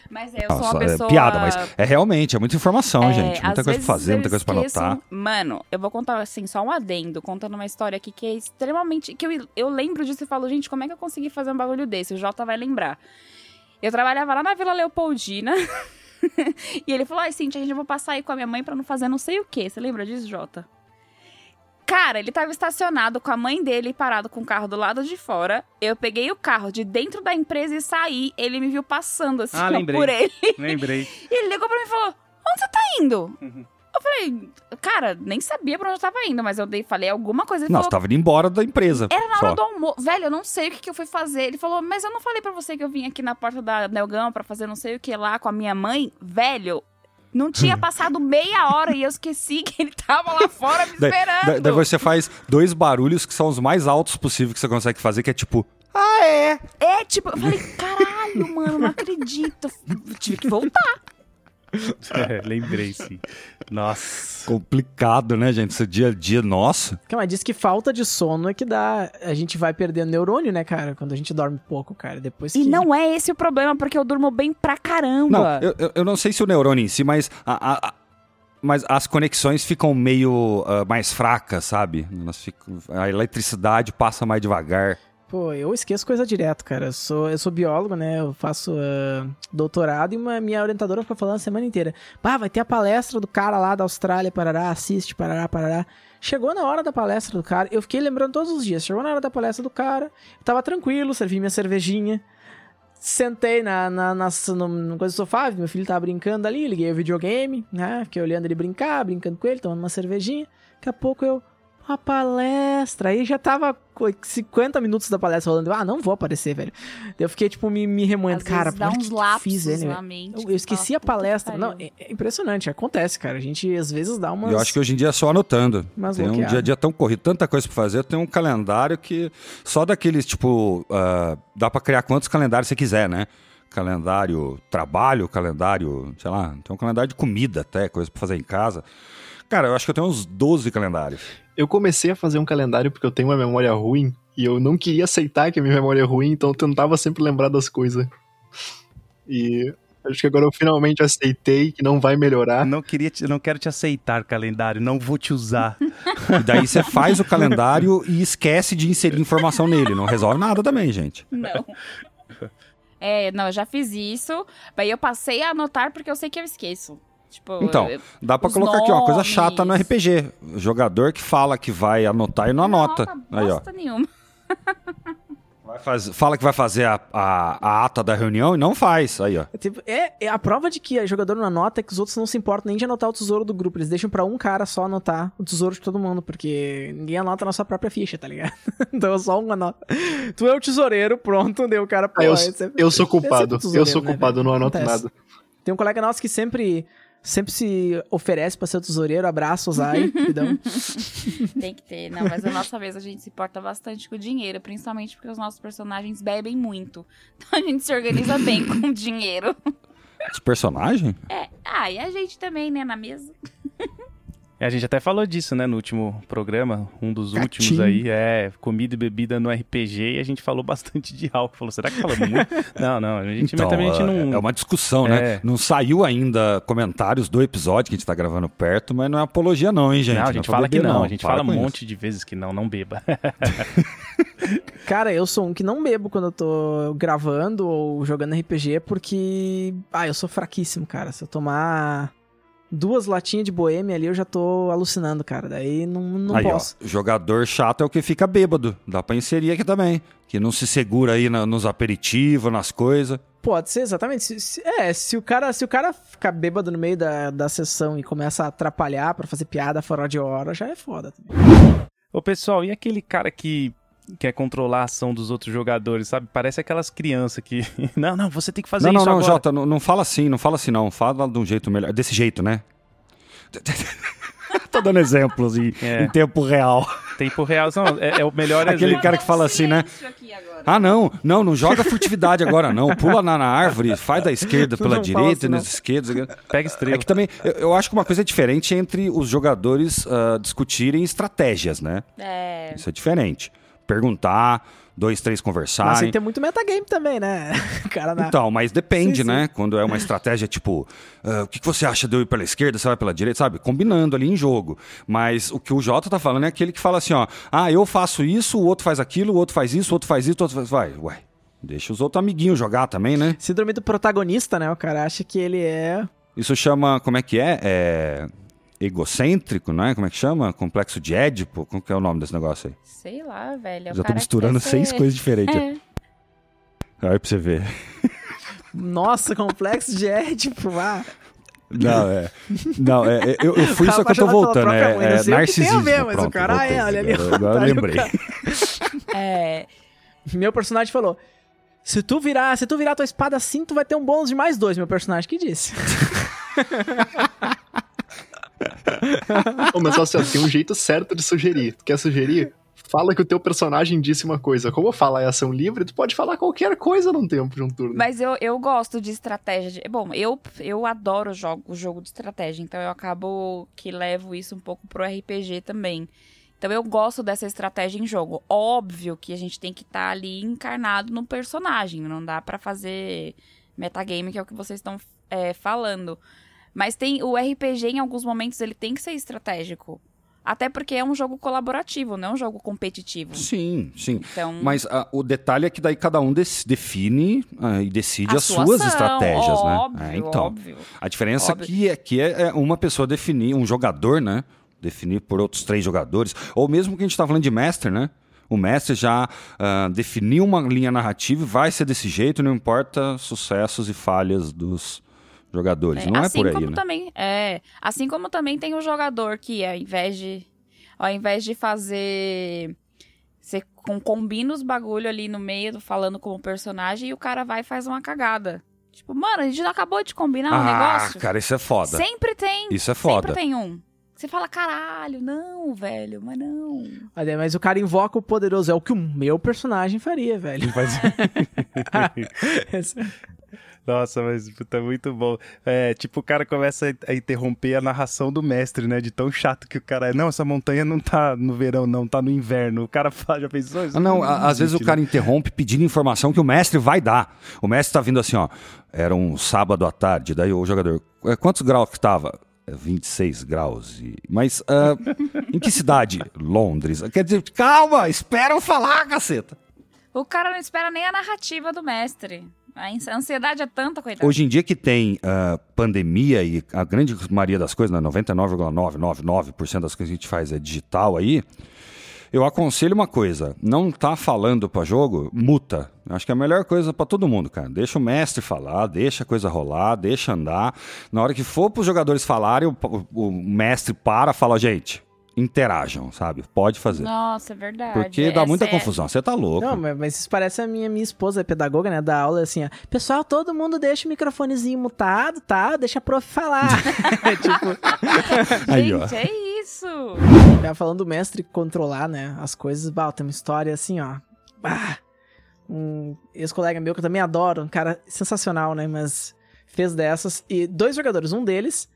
Mas é, eu sou Nossa, uma é pessoa... piada, mas é realmente, é muita informação, É, gente. Muita coisa pra fazer, muita coisa pra anotar. Mano, eu vou contar assim, só um adendo, contando uma história aqui que é extremamente. que eu, eu lembro disso e falo, gente, como é que eu consegui fazer um bagulho desse? O Jota vai lembrar. Eu trabalhava lá na Vila Leopoldina. e ele falou: Ai, Cintia, a gente vai passar aí com a minha mãe pra não fazer não sei o quê. Você lembra disso, Jota? Cara, ele tava estacionado com a mãe dele parado com o carro do lado de fora. Eu peguei o carro de dentro da empresa e saí. Ele me viu passando assim Ah, lembrei. por ele. Lembrei. E ele ligou pra mim e falou: Onde você tá indo? Uhum. Eu falei, cara, nem sabia pra onde eu tava indo, mas eu dei, falei alguma coisa. Ele Não, você falou, tava indo embora da empresa. era na só. hora do almoço. Velho, eu não sei o que, que eu fui fazer. Ele falou, mas eu não falei pra você que eu vim aqui na porta da Nelgão pra fazer não sei o que lá com a minha mãe? Velho, não tinha passado meia hora e eu esqueci que ele tava lá fora me esperando. daí- daí você faz dois barulhos que são os mais altos possíveis que você consegue fazer, que é tipo, ah, é. É, tipo, eu falei, caralho, mano, não acredito. Eu tive que voltar. É, lembrei, sim. Nossa. Complicado, né, gente? Esse dia a dia nosso. Mas diz que falta de sono é que dá. A gente vai perdendo neurônio, né, cara? Quando a gente dorme pouco, cara. Depois que. E não é esse o problema, porque eu durmo bem pra Não, caramba. eu, eu- eu não sei se o neurônio em si, mas, a- a- a- mas as conexões ficam meio ah, mais fracas, sabe? Ficam- a eletricidade passa mais devagar. Pô, eu esqueço coisa direto, cara. Eu sou, eu sou biólogo, né? Eu faço ah, doutorado e uma, minha orientadora fica falando a semana inteira. Pá, vai ter a palestra do cara lá da Austrália, parará, assiste, parará, parará. Chegou na hora da palestra do cara, eu fiquei lembrando todos os dias. Chegou na hora da palestra do cara, eu tava tranquilo, servi minha cervejinha. Sentei na, na, na, no, no coisa do sofá, meu filho tava brincando ali, liguei o videogame, né? Fiquei olhando ele brincar, brincando com ele, tomando uma cervejinha. Daqui a pouco eu, a palestra. Aí já tava co- 50 minutos da palestra rolando. Ah, não vou aparecer, velho. Eu fiquei, tipo, me, me remoendo. Às Cara, dá uns que fiz, ele, na velho. mente. Eu, eu esqueci a "Puta que palestra. Não, pariu." é, é impressionante. Acontece, cara. A gente às vezes dá umas. Eu acho que hoje em dia é só anotando. Umas Tem um bloqueadas. dia a dia tão corrido, tanta coisa pra fazer. Eu tenho um calendário que só daqueles, tipo, ah, dá pra criar quantos calendários você quiser, né? Calendário trabalho, calendário, sei lá, tem um calendário de comida até, coisa pra fazer em casa. Cara, eu acho que eu tenho uns 12 calendários. Eu comecei a fazer um calendário porque eu tenho uma memória ruim e eu não queria aceitar que a minha memória é ruim, então eu tentava sempre lembrar das coisas. E acho que agora eu finalmente aceitei que não vai melhorar. Não queria, te- não quero te aceitar, calendário. Não vou te usar. E daí você faz o calendário e esquece de inserir informação nele. Não resolve nada também, gente. Não. É, não, eu já fiz isso. Aí eu passei a anotar porque eu sei que eu esqueço. Tipo, Então, eu- dá pra Os colocar aqui uma coisa nomes. chata no RPG. O jogador que fala que vai anotar e não anota. Aí, ó. bosta nenhuma. Vai faz- fala que vai fazer a, a- a ata da reunião e não faz. Aí, ó. É, tipo, é, é a prova de que o jogador não anota é que os outros não se importam nem de anotar o tesouro do grupo. Eles deixam pra um cara só anotar o tesouro de todo mundo, porque ninguém anota na sua própria ficha, tá ligado? então só um anota. Tu é o tesoureiro, pronto, deu o cara pô, Ah, eu, é- eu sou é culpado. Eu sou né, culpado, eu não anoto Acontece. nada. Tem um colega nosso que sempre, sempre se oferece pra ser o tesoureiro. Abraço, Zai, pidão. Tem que ter. Não, mas a nossa vez a gente se porta bastante com o dinheiro, principalmente porque os nossos personagens bebem muito. Então a gente se organiza bem com o dinheiro. Esse personagem? É. Ah, e a gente também, né, na mesa. É, a gente até falou disso, né, no último programa, um dos últimos Gatinho. aí, é comida e bebida no RPG, e a gente falou bastante de álcool. Falou, será que falamos muito? não, não, a gente, mas também a gente é- não... é uma discussão, né? É. Não saiu ainda comentários do episódio que a gente tá gravando perto, mas não é apologia não, hein, gente? não, a é gente pra fala que beber, não, a gente Para fala um com isso. monte de vezes que não, não beba. Cara, eu sou um que não bebo quando eu tô gravando ou jogando RPG, porque. Ah, eu sou fraquíssimo, cara. Se eu tomar duas latinhas de boêmia ali, eu já tô alucinando, cara. Daí não, não Aí, ó, posso. jogador chato é o que fica bêbado. Dá pra inserir aqui também. Que não se segura aí na- nos aperitivos, nas coisas. Pode ser, exatamente. Se- se- é, se o cara, se o cara ficar bêbado no meio da, da sessão e começa a atrapalhar pra fazer piada fora de hora, já é foda. também. Ô, pessoal, e aquele cara que quer controlar a ação dos outros jogadores, sabe? Parece aquelas crianças que... não, não, você tem que fazer não, não, isso não, agora. Jota, não, não fala assim, não fala assim, não. Fala de um jeito melhor. Desse jeito, né? Tô dando exemplos em, É. em tempo real. Tempo real, não, é, é o melhor Aquele exemplo. cara que fala assim, né? Ah, não, não, não joga furtividade agora, não. Pula na, na árvore, faz da esquerda pela Não direita, faço, não. na esquerda. Pega estrela. É que também, eu, eu acho que uma coisa é diferente entre os jogadores ah, discutirem estratégias, né? É. Isso é diferente. Perguntar, dois, três Mas conversarem. aí tem muito metagame também, né? Cara na... Então, mas depende, Sim, sim. né? Quando é uma estratégia tipo, ah, o que, que você acha de eu ir pela esquerda, você vai pela direita, sabe? Combinando ali em jogo. Mas o que o Jota tá falando é aquele que fala assim, ó, ah, eu faço isso, o outro faz aquilo, o outro faz isso, o outro faz isso, o outro faz. Vai, ué. Deixa os outros amiguinhos jogar também, né? Síndrome do protagonista, né? O cara acha que ele é. Isso chama, como é que é? É egocêntrico, não é? Como é que chama? Complexo de Édipo? Como que é o nome desse negócio aí? Sei lá, velho. é o Já tô misturando seis ser- coisas diferentes. É. Aí pra você ver. Nossa, complexo de Édipo, ah. Não, é. Não, é. é, Eu, eu fui isso que eu tô voltando. É, mãe, é o tem a narcisismo. ver, mas o Pronto, cara, voltei. é, olha ali, Agora eu tá o lembrei. É. Meu personagem falou: se tu virar, se tu virar tua espada assim, tu vai ter um bônus de mais dois, meu personagem que disse. Ô, mas assim, tem um jeito certo de sugerir. Tu quer sugerir? Fala que o teu personagem disse uma coisa. Como falar é ação livre, tu pode falar qualquer coisa num tempo de um turno. Mas eu, eu gosto de estratégia. De... Bom, eu, eu adoro jogo, o jogo de estratégia, então eu acabo que levo isso um pouco pro RPG também. Então eu gosto dessa estratégia em jogo. Óbvio que a gente tem que estar ali encarnado no personagem. Não dá pra fazer metagame, que é o que vocês estão é, falando. Mas tem o RPG, em alguns momentos, ele tem que ser estratégico. Até porque é um jogo colaborativo, não é um jogo competitivo. Sim, sim. Então, Mas ah, o detalhe é que daí cada um define ah, e decide a as sua suas ação, estratégias, óbvio, né? É, então, óbvio. a diferença Óbvio. aqui é que é é uma pessoa definir, um jogador, né? Definir por outros três jogadores. Ou mesmo que a gente tá falando de mestre, né? O mestre já ah, definiu uma linha narrativa e vai ser desse jeito, não importa sucessos e falhas dos jogadores. não é assim por aí, como né? também é assim como também tem o jogador que ao invés de ao invés de fazer você com, combina os bagulho ali no meio falando como personagem e o cara vai e faz uma cagada tipo mano a gente não acabou de combinar um ah, negócio cara, isso é foda. sempre tem Isso é foda. sempre tem um você fala caralho não velho mas não Olha, Mas o cara invoca o poderoso, é o que o meu personagem faria, velho. Nossa, mas puta, muito bom. É, tipo, o cara começa a- interromper a narração do mestre, né? De tão chato que o cara é. Não, essa montanha não tá no verão, não, tá no inverno. O cara fala, já pensou isso? Não, a- às vezes o cara interrompe pedindo informação que o mestre vai dar. O mestre tá vindo assim, ó. Era um sábado à tarde, daí o jogador. "É, Quantos graus que tava? "É, 26 graus. E... Mas ah, em que cidade? Londres. Quer dizer, calma, espera eu falar, caceta. o cara não espera nem a narrativa do mestre a ans- a ansiedade é tanta coitado Hoje em dia que tem ah, pandemia e a grande maioria das coisas, né, 99,999% das coisas que a gente faz é digital aí, eu aconselho uma coisa, não tá falando pra jogo, muta. Acho que é a melhor coisa pra todo mundo, cara. Deixa o mestre falar, deixa a coisa rolar, deixa andar. Na hora que for pros jogadores falarem, o, o- o mestre para, fala, gente, interajam, sabe? Pode fazer. Nossa, é verdade. Porque dá muita Essa é- confusão. Você tá louco. Não, mas, mas isso parece a minha, minha esposa, é pedagoga, né? Da aula, assim, ó. Pessoal, todo mundo deixa o microfonezinho mutado, tá? Deixa a prof falar. tipo, Aí, ó. Gente, é isso. ela falando do mestre controlar, né? As coisas. Bah, tem uma história assim, ó. Bah, um ex-colega meu que eu também adoro, um cara sensacional, né? Mas fez dessas. E dois jogadores, um deles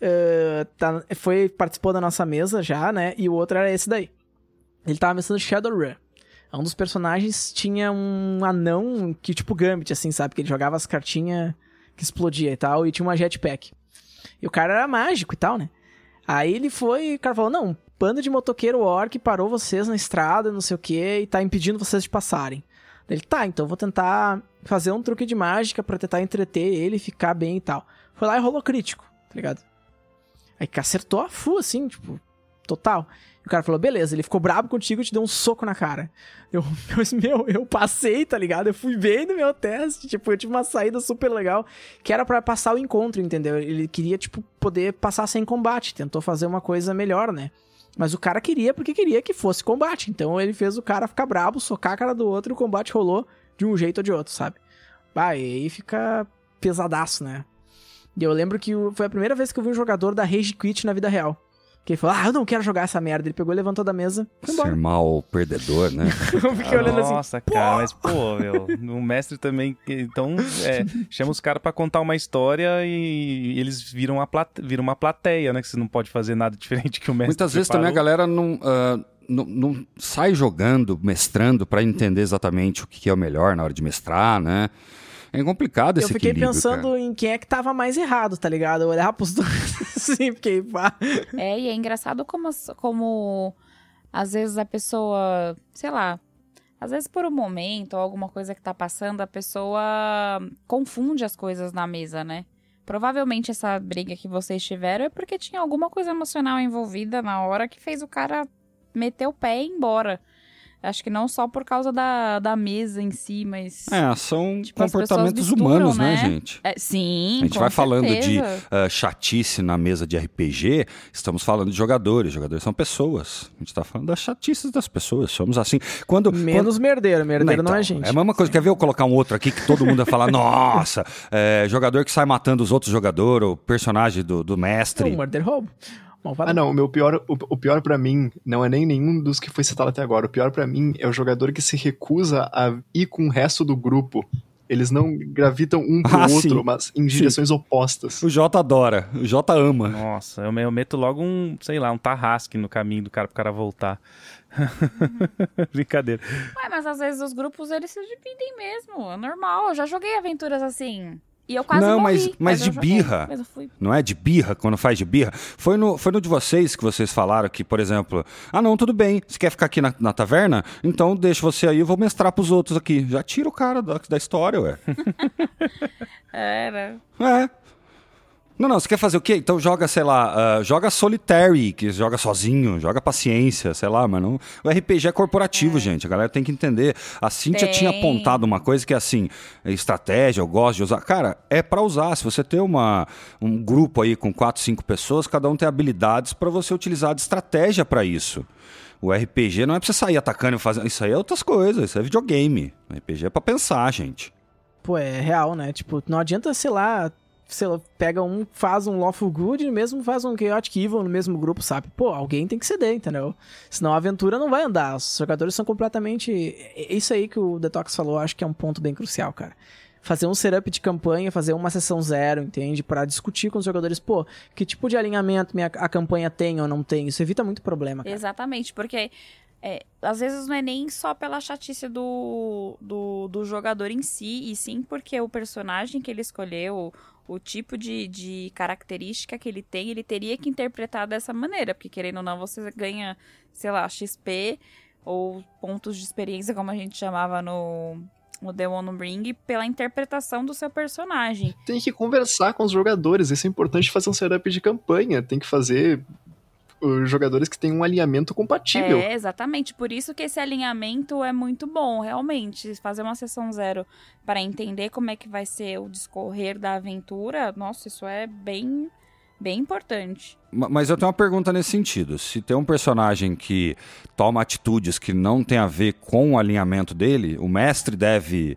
eh, tá- foi, participou da nossa mesa já, né? E o outro era esse daí. Ele tava mestrando Shadowrun. Um dos personagens tinha um anão que, tipo, Gambit, assim, sabe? Que ele jogava as cartinhas que explodia e tal, e tinha uma jetpack. E o cara era mágico e tal, né? Aí ele foi e o cara falou: não, um bando de motoqueiro orc parou vocês na estrada, não sei o que, e tá impedindo vocês de passarem. Ele, tá, então vou tentar fazer um truque de mágica pra tentar entreter ele e ficar bem e tal. Foi lá e rolou crítico, tá ligado? Aí acertou a full, assim, tipo, total. O cara falou, beleza, ele ficou brabo contigo e te deu um soco na cara. Eu, meu, eu passei, tá ligado? Eu fui bem no meu teste, tipo, eu tive uma saída super legal, que era para passar o encontro, entendeu? Ele queria, tipo, poder passar sem combate, tentou fazer uma coisa melhor, né? Mas o cara queria porque queria que fosse combate. Então ele fez o cara ficar brabo, socar a cara do outro e o combate rolou de um jeito ou de outro, sabe? Bah, e aí fica pesadaço, né? E eu lembro que foi a primeira vez que eu vi um jogador da Rage Quit na vida real. Que ele falou, ah, eu não quero jogar essa merda. Ele pegou, levantou da mesa, foi embora. Ser mal perdedor, né? eu fiquei olhando assim. Nossa, cara, mas pô, meu, o mestre também. Então, é, chama os caras pra contar uma história e eles viram uma, plate... viram uma plateia, né? Que você não pode fazer nada diferente que o mestre. Muitas vezes também a galera não. Uh, não, não sai jogando, mestrando para entender exatamente o que é o melhor na hora de mestrar, né? É complicado esse Eu fiquei pensando cara. em quem é que tava mais errado, tá ligado? Eu olhava pros dois assim, fiquei, pá. É, e é engraçado como, como às vezes a pessoa, sei lá, às vezes por um momento ou alguma coisa que tá passando, a pessoa confunde as coisas na mesa, né? Provavelmente essa briga que vocês tiveram é porque tinha alguma coisa emocional envolvida na hora que fez o cara meter o pé e ir embora. Acho que não só por causa da, da mesa em si, mas. É, são Tipo, comportamentos misturam, humanos, né, né? gente? É, sim. A gente com vai falando de certeza. uh, chatice na mesa de RPG, estamos falando de jogadores. Jogadores são pessoas. A gente está falando das chatices das pessoas. Somos assim. Quando. Menos merdeiro, merdeiro não, então, é gente. É a mesma coisa. Quer ver eu colocar um outro aqui que todo mundo vai falar, nossa, é, jogador que sai matando os outros jogadores, o personagem do, do mestre. Um murder roubo. Malvado. Ah, não, o meu pior, o, o pior para mim não é nem nenhum dos que foi citado até agora. O pior pra mim é o jogador que se recusa a ir com o resto do grupo. Eles não gravitam um pro Ah, outro, sim. mas em direções opostas. O Jota adora, o Jota ama. Nossa, eu, eu meto logo um, sei lá, um tarrasque no caminho do cara pro cara voltar. Brincadeira. Ué, mas às vezes os grupos eles se dividem mesmo. É normal. Eu já joguei aventuras assim. E eu quase Não, morri. mas- mas eu de joguei, birra. Mas. Não é de birra, quando faz de birra. Foi no, foi no de vocês que vocês falaram que, por exemplo, ah não, tudo bem, você quer ficar aqui na, na taverna? Então deixa você aí, eu vou mestrar pros outros aqui. Já tira o cara da, da história, ué. Era. É. Não, não, você quer fazer o quê? Então joga, sei lá, ah, joga Solitary, que joga sozinho, joga paciência, sei lá, mas não. O RPG é corporativo, gente. A galera tem que entender. A Cintia Tem. tinha apontado uma coisa que é assim, é estratégia, eu gosto de usar. Cara, é pra usar. Se você tem uma, um grupo aí com quatro, cinco pessoas, cada um tem habilidades pra você utilizar de estratégia pra isso. O RPG não é pra você sair atacando e fazendo. Isso aí é outras coisas, isso é videogame. O RPG é pra pensar, gente. Pô, é real, né? Tipo, não adianta, sei lá, sei lá, pega um, faz um Lawful Good e mesmo faz um Chaotic Evil no mesmo grupo, sabe? Pô, alguém tem que ceder, entendeu? Senão a aventura não vai andar. Os jogadores são completamente. é Isso aí que o Detox falou, acho que é um ponto bem crucial, cara. Fazer um setup de campanha, fazer uma sessão zero, entende? Pra discutir com os jogadores, pô, que tipo de alinhamento minha, a campanha tem ou não tem. Isso evita muito problema, cara. Exatamente, porque é, às vezes não é nem só pela chatice do, do, do jogador em si, e sim porque o personagem que ele escolheu, o tipo de, de característica que ele tem, ele teria que interpretar dessa maneira, porque querendo ou não, você ganha, sei lá, XP ou pontos de experiência, como a gente chamava no, no The One Ring, pela interpretação do seu personagem. Tem que conversar com os jogadores. Isso é importante fazer um setup de campanha. Tem que fazer jogadores que têm um alinhamento compatível. É, exatamente. Por isso que esse alinhamento é muito bom, realmente. Fazer uma sessão zero para entender como é que vai ser o discorrer da aventura, nossa, isso é bem, bem importante. Ma- Mas eu tenho uma pergunta nesse sentido. Se tem um personagem que toma atitudes que não tem a ver com o alinhamento dele, o mestre deve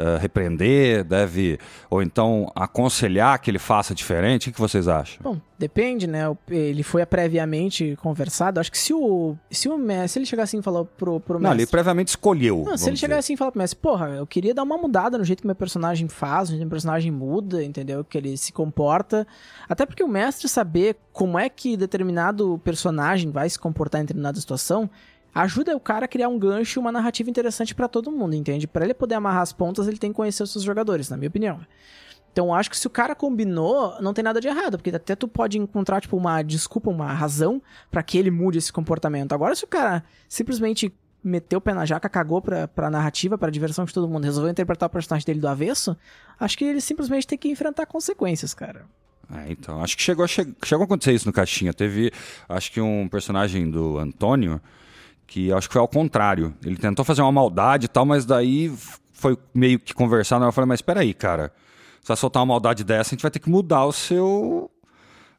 eh, repreender, deve ou então aconselhar que ele faça diferente. O que vocês acham? Bom, depende, né? Ele foi previamente conversado. Acho que se o. Se o mestre. Se ele chegar assim e falar pro, pro Não, mestre. ele previamente escolheu. Não, se ele chegar dizer. assim e falar pro mestre, porra, eu queria dar uma mudada no jeito que meu personagem faz, no jeito que meu personagem muda, entendeu? Que ele se comporta. Até porque o mestre saber como é que determinado personagem vai se comportar em determinada situação ajuda o cara a criar um gancho e uma narrativa interessante pra todo mundo, entende? Pra ele poder amarrar as pontas, ele tem que conhecer os seus jogadores, na minha opinião. Então, acho que se o cara combinou, não tem nada de errado, porque até tu pode encontrar, tipo, uma desculpa, uma razão pra que ele mude esse comportamento. Agora, se o cara simplesmente meteu o pé na jaca, cagou pra, pra narrativa, pra diversão de todo mundo, resolveu interpretar o personagem dele do avesso, acho que ele simplesmente tem que enfrentar consequências, cara. É, então, acho que chegou a, che chegou a acontecer isso no Caixinha. Teve, acho que um personagem do Antônio, que acho que foi ao contrário. Ele tentou fazer uma maldade e tal, mas daí foi meio que conversar. Eu falei, mas espera aí, cara. Se vai soltar uma maldade dessa, a gente vai ter que mudar o seu...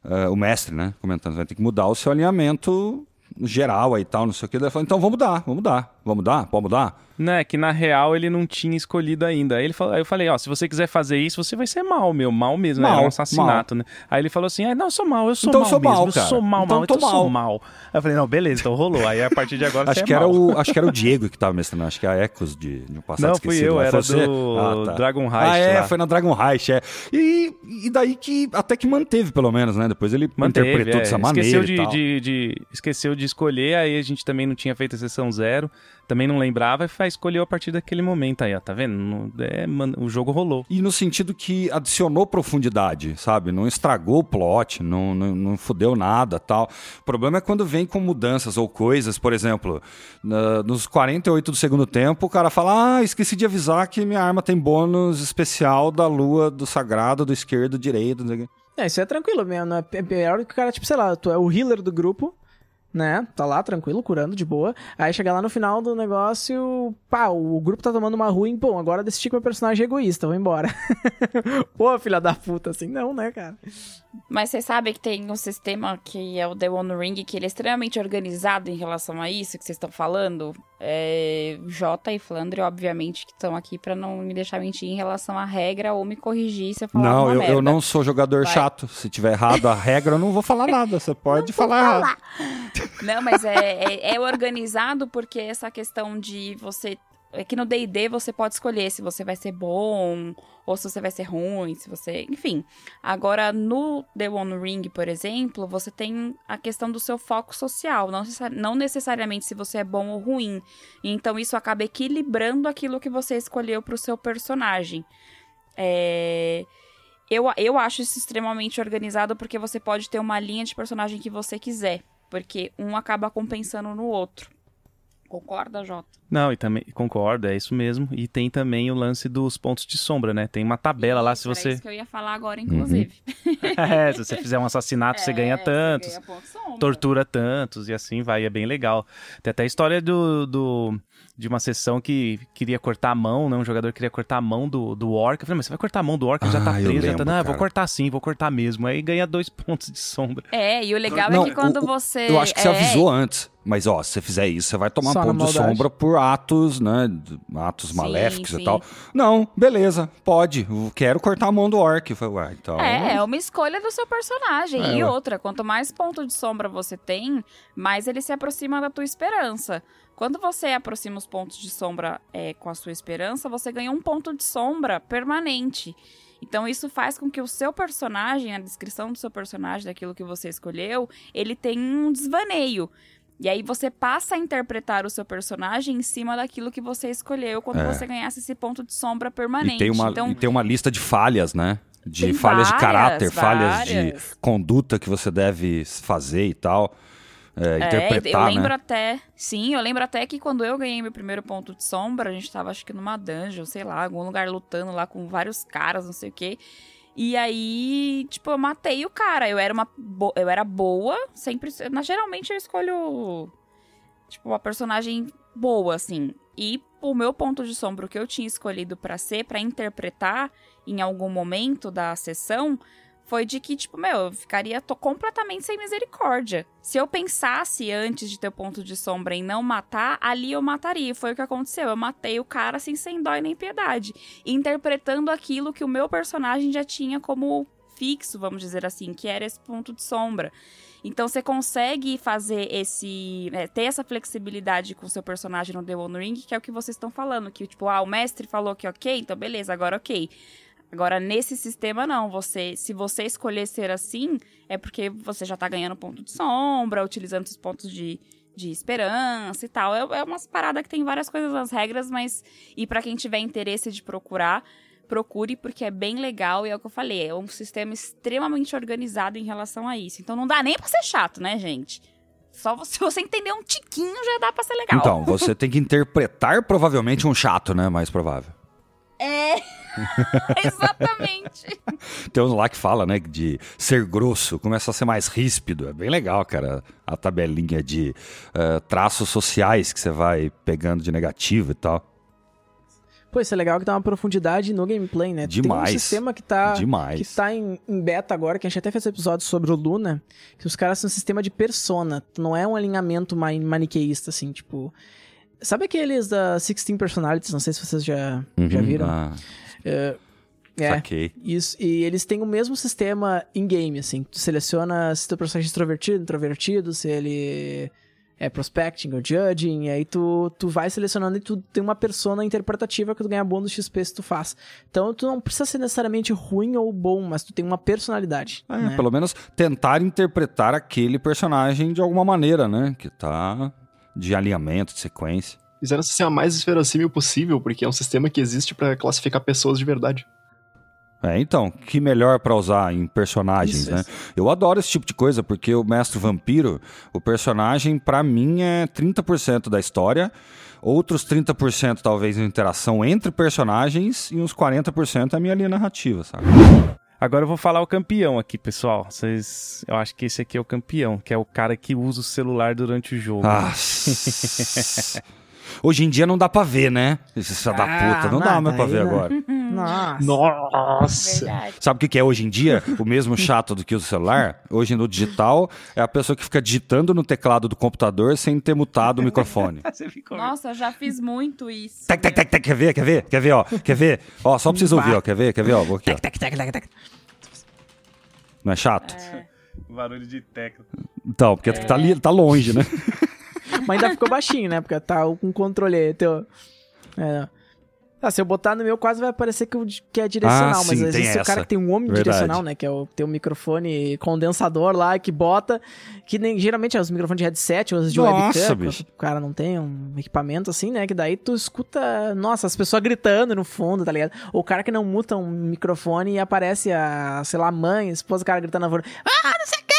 Uh, o mestre, né? Comentando, vai ter que mudar o seu alinhamento geral aí e tal, não sei o que. Ele falou, então vamos mudar, vamos mudar, vamos mudar, pode mudar? Não, é que na real ele não tinha escolhido ainda. Aí, ele falou, aí eu falei, ó, se você quiser fazer isso, você vai ser mal, meu, mal mesmo, mal, né? É um assassinato, mal. né? Aí ele falou assim, ah, não, eu sou mal, eu sou então mal sou mesmo, mal, eu cara. sou mal, então mal, então eu sou mal. Aí eu falei, não, beleza, então rolou. Aí a partir de agora acho você que é era mal. o Acho que era o Diego que tava mestrando, acho que é a Ecos de, de um passado Não, fui esquecido. eu, Mas era você... do ah, tá. Dragon Heist Ah, é, lá. foi na Dragon Heist, é. E, e daí que até que manteve, pelo menos, né? Depois ele Manteve, interpretou é. dessa maneira esqueceu e de, de, de- Esqueceu de escolher, aí a gente também não tinha feito a sessão zero, também não lembrava, e foi- escolheu a partir daquele momento aí, ó, tá vendo? É, mano, o jogo rolou. E no sentido que adicionou profundidade, sabe? Não estragou o plot, não, não, não fudeu nada tal. O problema é quando vem com mudanças ou coisas, por exemplo, na- nos 48 do segundo tempo, o cara fala: Ah, esqueci de avisar que minha arma tem bônus especial da lua, do sagrado, do esquerdo, do direito. não sei o quê." É, isso é tranquilo mesmo. É é pior que o cara, tipo, sei lá, tu é o healer do grupo, né? Tá lá, tranquilo, curando de boa. Aí chega lá no final do negócio, pá, o grupo tá tomando uma ruim, bom, agora decidi que meu personagem é egoísta, vou embora. Pô, filha da puta, assim, não, né, cara? Mas você sabe que tem um sistema que é o The One Ring, que ele é extremamente organizado em relação a isso que vocês estão falando. É, Jota e Flandre, obviamente, que estão aqui pra não me deixar mentir em relação à regra ou me corrigir se eu falar Não, eu, merda. eu não sou jogador Vai. chato. Se tiver errado a regra, eu não vou falar nada. Você pode falar errado. Não, mas é, é, é organizado porque essa questão de você. É que no DD você pode escolher se você vai ser bom ou se você vai ser ruim, se você. Enfim. Agora, no The One Ring, por exemplo, você tem a questão do seu foco social. Não, necessari- não necessariamente se você é bom ou ruim. Então, isso acaba equilibrando aquilo que você escolheu pro seu personagem. É. Eu, eu acho isso extremamente organizado porque você pode ter uma linha de personagem que você quiser. Porque um acaba compensando no outro. Concorda, Jota? Não, e também, concordo, é isso mesmo. E tem também o lance dos pontos de sombra, né? Tem uma tabela lá, se Isso, você... isso que eu ia falar agora, inclusive. é, se você fizer um assassinato, você É, ganha tantos. ganha ponto sombra. tortura tantos e assim vai, é bem legal. Tem até a história do, do- de uma sessão que queria cortar a mão, né? Um jogador queria cortar a mão do, do orc. Eu falei, mas você vai cortar a mão do orc, ele já tá Ah, preso. já tá, não, eu vou cara. cortar sim, vou cortar mesmo. Aí ganha dois pontos de sombra. É, e o legal Não, é que quando o- você. Eu acho que você é, avisou antes. Mas, ó, se você fizer isso, você vai tomar Só um ponto de sombra por atos, né? Atos Sim, maléficos sim. e tal. Não, beleza, pode. Eu quero cortar a mão do orc. Falei, ué, então. É, é uma escolha do seu personagem. É, e ué. outra, quanto mais ponto de sombra você tem, mais ele se aproxima da tua esperança. Quando você aproxima os pontos de sombra é, com a sua esperança, você ganha um ponto de sombra permanente. Então isso faz com que o seu personagem, a descrição do seu personagem, daquilo que você escolheu, ele tenha um desvaneio. E aí você passa a interpretar o seu personagem em cima daquilo que você escolheu quando É. você ganhasse esse ponto de sombra permanente. E tem, uma, então, e tem uma lista de falhas, né? De Tem falhas de várias, caráter, falhas de várias. conduta que você deve fazer e tal. É, É, interpretar, eu lembro né? até. Sim, eu lembro até que quando eu ganhei meu primeiro ponto de sombra, a gente tava, acho que numa dungeon, sei lá, algum lugar lutando lá com vários caras, não sei o quê. E aí, tipo, eu matei o cara. Eu era uma. bo- Eu era boa, sempre. na- Geralmente eu escolho. Tipo, uma personagem boa, assim. E o meu ponto de sombra, que eu tinha escolhido pra ser, pra interpretar em algum momento da sessão, foi de que, tipo, meu, eu ficaria to- completamente sem misericórdia. Se eu pensasse antes de ter o ponto de sombra em não matar, ali eu mataria. Foi o que aconteceu. Eu matei o cara assim, sem dó e nem piedade. Interpretando aquilo que o meu personagem já tinha como fixo, vamos dizer assim, que era esse ponto de sombra. Então você consegue fazer esse. é, ter essa flexibilidade com seu personagem no The One Ring, que é o que vocês estão falando. Que, tipo, ah, o mestre falou que ok, então beleza, agora ok. Agora, nesse sistema, não. Você, se você escolher ser assim, é porque você já tá ganhando ponto de sombra, utilizando esses pontos de, de esperança e tal. É, é umas paradas que tem várias coisas nas regras, mas. E para quem tiver interesse de procurar, procure, porque é bem legal. E é o que eu falei, é um sistema extremamente organizado em relação a isso. Então não dá nem pra ser chato, né, gente? Só você- se você entender um tiquinho já dá pra ser legal. Então, você tem que interpretar provavelmente um chato, né? Mais provável. É. Exatamente. Tem uns lá que fala, né, de ser grosso, começa a ser mais ríspido. É bem legal, cara, a tabelinha de uh, traços sociais que você vai pegando de negativo e tal. Pô, isso é legal que dá uma profundidade no gameplay, né? Demais. Tem um sistema que tá, Demais. que tá em, em beta agora, que a gente até fez episódio sobre o Luna, que os caras são um sistema de persona, não é um alinhamento maniqueísta, assim, tipo... Sabe aqueles da 16 Personalities? Não sei se vocês já, uhum, já viram. Ah, é, é, saquei. Isso, e eles têm o mesmo sistema in-game, assim. Tu seleciona se teu personagem é extrovertido, introvertido, se ele é prospecting ou judging, e aí tu, tu vai selecionando e tu tem uma persona interpretativa que tu ganha bônus XP se tu faz. Então tu não precisa ser necessariamente ruim ou bom, mas tu tem uma personalidade. É, né? Pelo menos tentar interpretar aquele personagem de alguma maneira, né? Que tá de alinhamento, de sequência. Fizeram o sistema mais verossímil possível, porque é um sistema que existe para classificar pessoas de verdade. É, então, que melhor para usar em personagens, Isso, né? isso. Eu adoro esse tipo de coisa, porque o Mestre Vampiro, o personagem, para mim, é 30% da história, outros 30% talvez em interação entre personagens, e uns 40% é a minha linha narrativa, sabe? Agora eu vou falar o campeão aqui, pessoal. Vocês, eu acho que esse aqui é o campeão, que é o cara que usa o celular durante o jogo. Ah, Hoje em dia não dá pra ver, né? Esse filho da Ah, puta, não dá mais pra ver né? agora. Nossa. Nossa! Verdade. Sabe o que que é hoje em dia? O mesmo chato do que o celular? Hoje no digital é a pessoa que fica digitando no teclado do computador sem ter mutado o microfone. Nossa, eu já fiz muito isso. Tec, tec, tec, tec, quer ver? Quer ver? Quer ver, ó? Quer ver? Ó, só pra vocês ouvir, ó. Quer ver? Quer ver, ó? Vou aqui, ó. Tac, tac, tac, tac. Não é chato? Barulho de tecla. Então, porque tá, ali, tá longe, né? Mas ainda ficou baixinho, né? Porque tá com um controle aí. Teu... É. Ah, se eu botar no meu, quase vai aparecer que, o que é direcional. Ah, mas sim, existe tem o cara que tem um omnidirecional, Verdade. né? Que é o tem um microfone condensador lá que bota. Que nem, geralmente é os microfones de headset, ou os de Nossa, webcam. bicho. O cara não tem um equipamento assim, né? Que daí tu escuta, nossa, as pessoas gritando no fundo, tá ligado? Ou o cara que não muta um microfone e aparece a, sei lá, a mãe, a esposa do cara gritando na voz. Ah, não sei o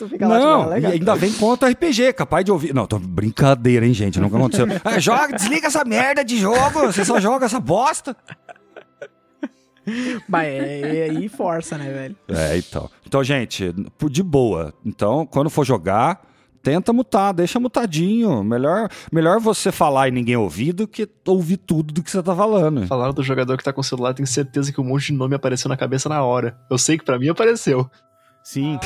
tu fica lá, Não, ah, e legal. ainda vem contra RPG, capaz de ouvir. Não, tô brincadeira, hein, gente? Nunca aconteceu. Ah, joga, desliga essa merda de jogo, você só joga essa bosta. Mas é, é aí força, né, velho? É, então. Então, gente, de boa. Então, quando for jogar, tenta mutar, deixa mutadinho. Melhor, melhor você falar e ninguém ouvir do que ouvir tudo do que você tá falando. Falaram do jogador que tá com o celular, tenho certeza que um monte de nome apareceu na cabeça na hora. Eu sei que pra mim apareceu. Sim.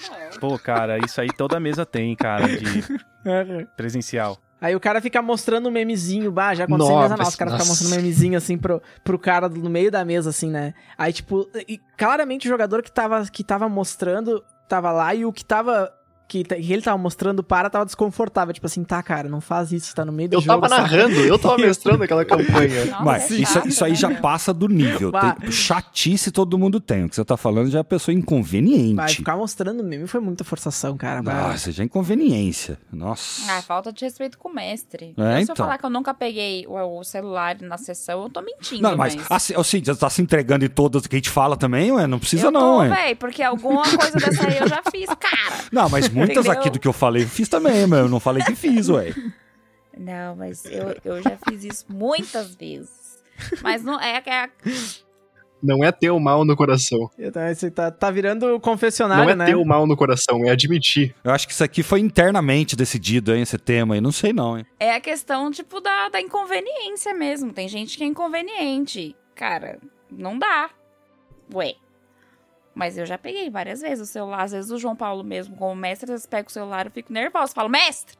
Pô, cara, isso aí toda mesa tem, cara, de presencial. Aí o cara fica mostrando um memezinho, bah, já aconteceu em Nossa, mesa nossa, o cara fica nossa. mostrando um memezinho assim pro, pro cara no meio da mesa, assim, né? Aí, tipo, e claramente o jogador que tava, que tava mostrando tava lá e o que tava. Que, que ele tava mostrando para tava desconfortável. Tipo assim, tá, cara, não faz isso, tá no meio do Eu jogo. tava sabe? narrando, eu tava mestrando aquela campanha. Nossa, Mas é isso, chato, isso aí né, já meu? passa do nível. Tem- chatice todo mundo tem. O que você tá falando já é pessoa inconveniente. Vai ficar mostrando meme foi muita forçação, cara. Nossa, já é inconveniência. Nossa. Ah, falta de respeito com o mestre. É, eu, se eu então. falar que eu nunca peguei o, o celular na sessão, eu tô mentindo. Não, mas, assim, ô, Cid, você tá se entregando em todas que a gente fala também, ué? Não precisa eu não, tô, ué. véi, porque alguma coisa dessa aí eu já fiz, cara. Não, mas muitas Entendeu? aqui do que eu falei, eu fiz também, mas eu não falei que fiz, ué. Não, mas eu, eu já fiz isso muitas vezes. Mas não é que é. Não é ter o mal no coração. Então, esse tá, tá virando confessionário, Não é né? ter o mal no coração, é admitir. Eu acho que isso aqui foi internamente decidido, hein, esse tema aí. Não sei não, hein. É a questão, tipo, da, da inconveniência mesmo. Tem gente que é inconveniente. Cara, não dá. Ué. Mas eu já peguei várias vezes o celular. Às vezes o João Paulo mesmo, como mestre, às vezes pega o celular e eu fico nervosa. Falo, mestre!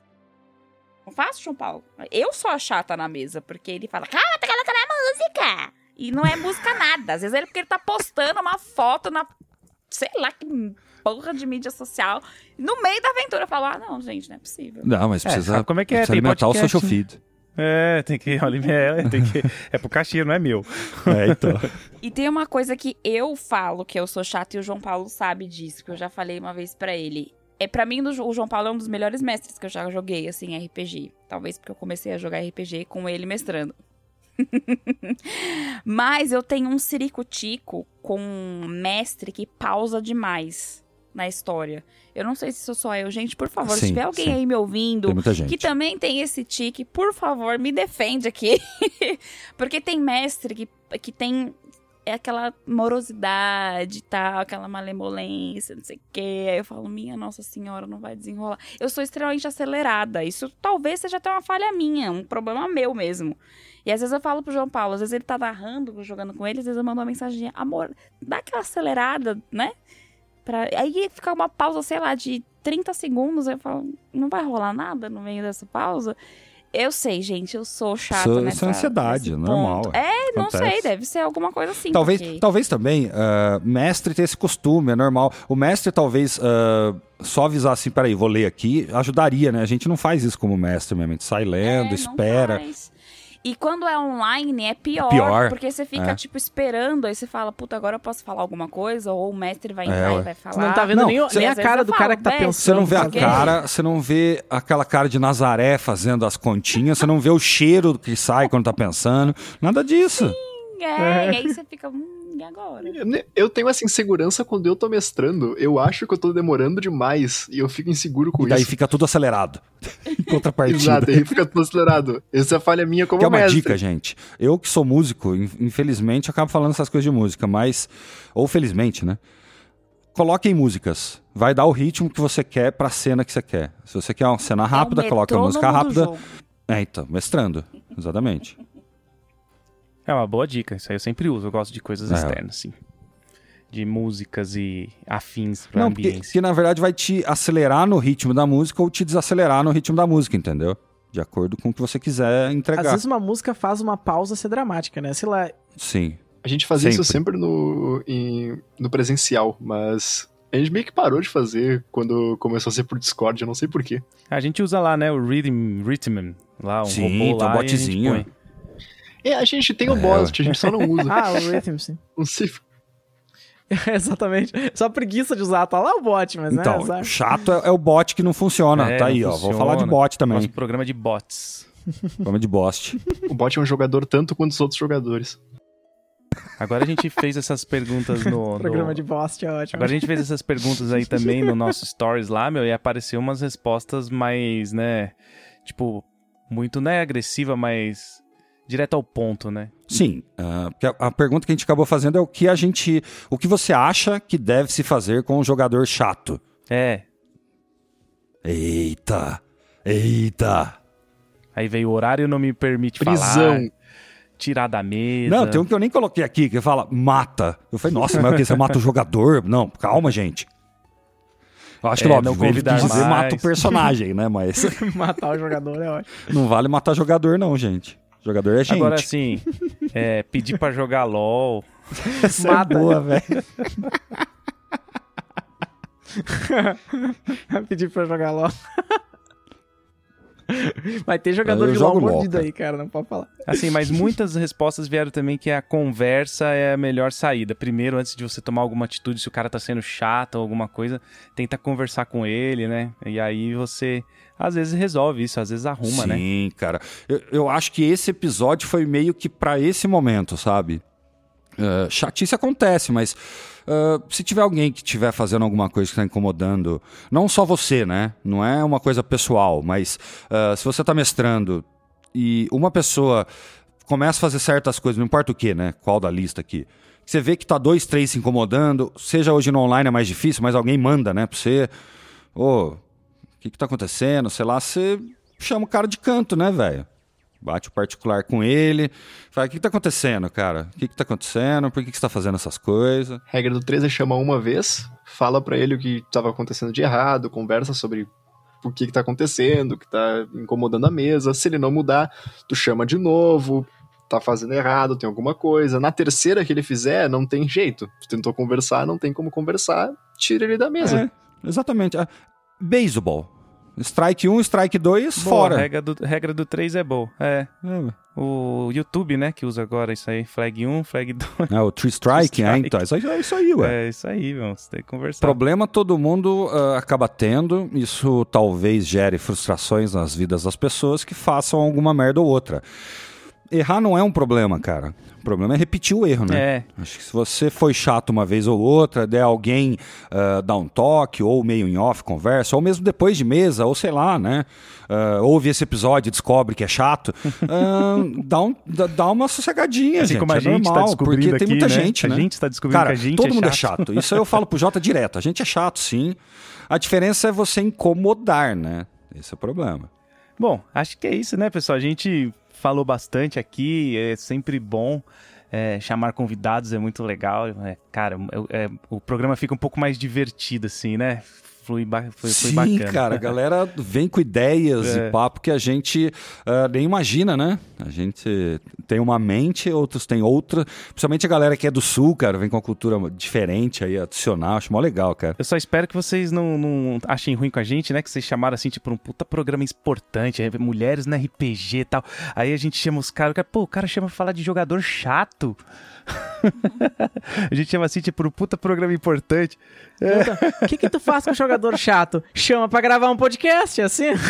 Não faço, João Paulo. Eu sou a chata na mesa, porque ele fala, cara, tá colocando a música! E não é música nada. Às vezes é porque ele tá postando uma foto na. Sei lá que porra de mídia social. No meio da aventura eu falo, ah, não, gente, não é possível. Não, mas É, precisa, sabe como é que é? precisa Tem alimentar o podcast, social né? feed. É, tem que. É, tem que é pro cachê, não é meu. É, então. E tem uma coisa que eu falo que eu sou chata e o João Paulo sabe disso, que eu já falei uma vez pra ele. É para mim o João Paulo é um dos melhores mestres que eu já joguei assim em RPG. Talvez porque eu comecei a jogar RPG com ele mestrando. Mas eu tenho um ciricutico com um mestre que pausa demais. Na história. Eu não sei se sou só eu, gente, por favor, se Sim, tiver alguém sim. aí me ouvindo que também tem esse tique, por favor, me defende aqui. Porque tem mestre que, que tem é aquela morosidade e tal, aquela malemolência, não sei o quê. Aí eu falo, minha Nossa Senhora, não vai desenrolar. Eu sou extremamente acelerada. Isso talvez seja até uma falha minha, um problema meu mesmo. E às vezes eu falo pro João Paulo, às vezes ele tá narrando, jogando com ele, às vezes eu mando uma mensagem, amor, dá aquela acelerada, né? Pra... Aí fica uma pausa, sei lá, de 30 segundos, eu falo, não vai rolar nada no meio dessa pausa? Eu sei, gente, eu sou chata Isso- nessa isso é ansiedade, normal, é. É, não Acontece. sei, deve ser alguma coisa assim. Talvez, porque- talvez também, ah, mestre ter esse costume, é normal. O mestre talvez ah, só avisar assim, peraí, vou ler aqui, ajudaria, né? A gente não faz isso como mestre mesmo, a gente sai É, lendo, não espera. faz. E quando é online é pior, Pior, porque você fica, é. tipo, esperando, aí você fala, puta, agora eu posso falar alguma coisa, ou o mestre vai entrar ué. e vai falar. Você não tá vendo Não, nem, o- você- nem a cara do falo, cara que tá "Mestre, Você não vê a cara, você não vê aquela cara de Nazaré fazendo as continhas, você não vê o cheiro que sai quando tá pensando, nada disso. É, e aí você fica, hum, e agora? Eu tenho essa insegurança quando eu tô mestrando. Eu acho que eu tô demorando demais e eu fico inseguro com E daí isso. fica tudo acelerado. em Contrapartida. Exato, aí fica tudo acelerado. Essa é a falha minha como Que é uma mestre. dica, gente. Eu que sou músico, in- infelizmente, acabo falando essas coisas de música, mas. Ou felizmente, né? Coloquem músicas. Vai dar o ritmo que você quer pra cena que você quer. Se você quer uma cena rápida, é coloca a música rápida. É, então, mestrando. Exatamente. É uma boa dica, isso aí eu sempre uso, eu gosto de coisas É. externas, assim. De músicas e afins pra Não, porque, ambiência. porque na verdade vai te acelerar no ritmo da música ou te desacelerar no ritmo da música, entendeu? De acordo com o que você quiser Às entregar. vezes uma música faz uma pausa ser dramática, né? Sei lá, Sim. A gente fazia isso Sempre. sempre no, em- no presencial, mas a gente meio que parou de fazer quando começou a ser por Discord, eu não sei porquê. A gente usa lá, né, o Rhythm, Rhythm lá, um Sim, robô um lá e a gente botzinho. É, a gente tem o É, Bost, a gente só não usa. ah, o Rhythm, sim. Não sei. Exatamente. Só preguiça de usar. Tá lá o bot, mas Então, né? sabe? chato é, é o bot que não funciona. É, tá aí, ó. Vou funciona. falar de bot também. Nosso programa de bots. Vamos de bost. O bot é um jogador tanto quanto os outros jogadores. Agora a gente fez essas perguntas no... no- Programa de bost é ótimo. Agora a gente fez essas perguntas aí também no nosso stories lá, meu, e apareceu umas respostas mais, né, tipo, muito, né, agressiva, mas direto ao ponto, né? Sim, ah, a, pergunta que a gente acabou fazendo é o que a gente. O que você acha que deve se fazer com um jogador chato? É, Eita! Eita! aí veio o horário não me permite Prisão. falar, tirar da mesa. Não, tem um que eu nem coloquei aqui, que fala mata. Eu falei, nossa, mas o que? Você mata o jogador? Não, calma, gente. Eu acho que, É, óbvio, não ele convidar dizer mais. mata o personagem, né? Mas Matar o jogador é ótimo. não vale matar jogador, não, gente. Jogador é gente. Agora sim, é, pedir pra jogar LOL. Essa é boa, velho. Pedir pra jogar LOL. Vai ter jogador Eu de LOL mordido cara. aí, cara. Não pode falar. Assim, mas muitas respostas vieram também que a conversa é a melhor saída. Primeiro, antes de você tomar alguma atitude, se o cara tá sendo chato ou alguma coisa, tenta conversar com ele, né? E aí você, às vezes, resolve isso, às vezes arruma, né? Sim, cara. Eu, eu acho que esse episódio foi meio que pra esse momento, sabe? É, chatice acontece, mas é, se tiver alguém que estiver fazendo alguma coisa que está incomodando, não só você, né? Não é uma coisa pessoal, mas é, se você tá mestrando e uma pessoa começa a fazer certas coisas, não importa o que, né? Qual da lista aqui. Você vê que tá dois, três se incomodando, seja hoje no online é mais difícil, mas alguém manda, né, pra você. Ô, o que que tá acontecendo? Sei lá, você chama o cara de canto, né, velho? Bate o particular com ele. Fala, o que que tá acontecendo, cara? O que que tá acontecendo? Por que que você tá fazendo essas coisas? Regra do 13 é chama uma vez, fala pra ele o que tava acontecendo de errado, conversa sobre o que que tá acontecendo, o que tá incomodando a mesa. Se ele não mudar, tu chama de novo, tá fazendo errado, tem alguma coisa. Na terceira que ele fizer, não tem jeito. Tu tentou conversar, não tem como conversar, tira ele da mesa. É, exatamente. Ah, Beisebol. Strike 1, strike 2, Boa, fora. Regra do, regra do 3 é boa. É. É, O YouTube, né, que usa agora isso aí. Flag 1, flag 2. É, o Tree Strike, Tree é, strike. então. Isso aí, é isso aí, ué. É isso aí, meu. Você tem que conversar. Problema todo mundo ah, acaba tendo. Isso talvez gere frustrações nas vidas das pessoas que façam alguma merda ou outra. Errar não é um problema, cara. O problema é repetir o erro, né? É. Acho que se você foi chato uma vez ou outra, der alguém uh, dar um toque, ou meio em off, conversa, ou mesmo depois de mesa, ou sei lá, né? Uh, ouve esse episódio e descobre que é chato, uh, dá, um, dá, uma sossegadinha, assim gente. como a é gente normal, tá descobrindo porque aqui, tem muita né? gente, né? A gente está descobrindo Cara, que a gente todo é mundo chato. é chato. Isso eu falo pro Jota direto. A gente é chato, sim. A diferença é você incomodar, né? Esse é o problema. Bom, acho que é isso, né, pessoal? A gente falou bastante aqui, é sempre bom. É, chamar convidados é muito legal. É, cara, é, o programa fica um pouco mais divertido, assim, né? Flui, foi, Sim, bacana. cara, a galera vem com ideias É. e papo que a gente ah, nem imagina, né? A gente tem uma mente, outros têm outra. Principalmente a galera que é do sul, cara, vem com uma cultura diferente aí, adicional. Acho mó legal, cara. Eu só espero que vocês não, não achem ruim com a gente, né? Que vocês chamaram assim, tipo, um puta programa importante, é, mulheres no RPG e tal. Aí a gente chama os caras, cara, pô, o cara chama pra falar de jogador chato. a gente chama assim, tipo, um puta programa importante. O que que tu faz com o jogador chato? Chama pra gravar um podcast, assim?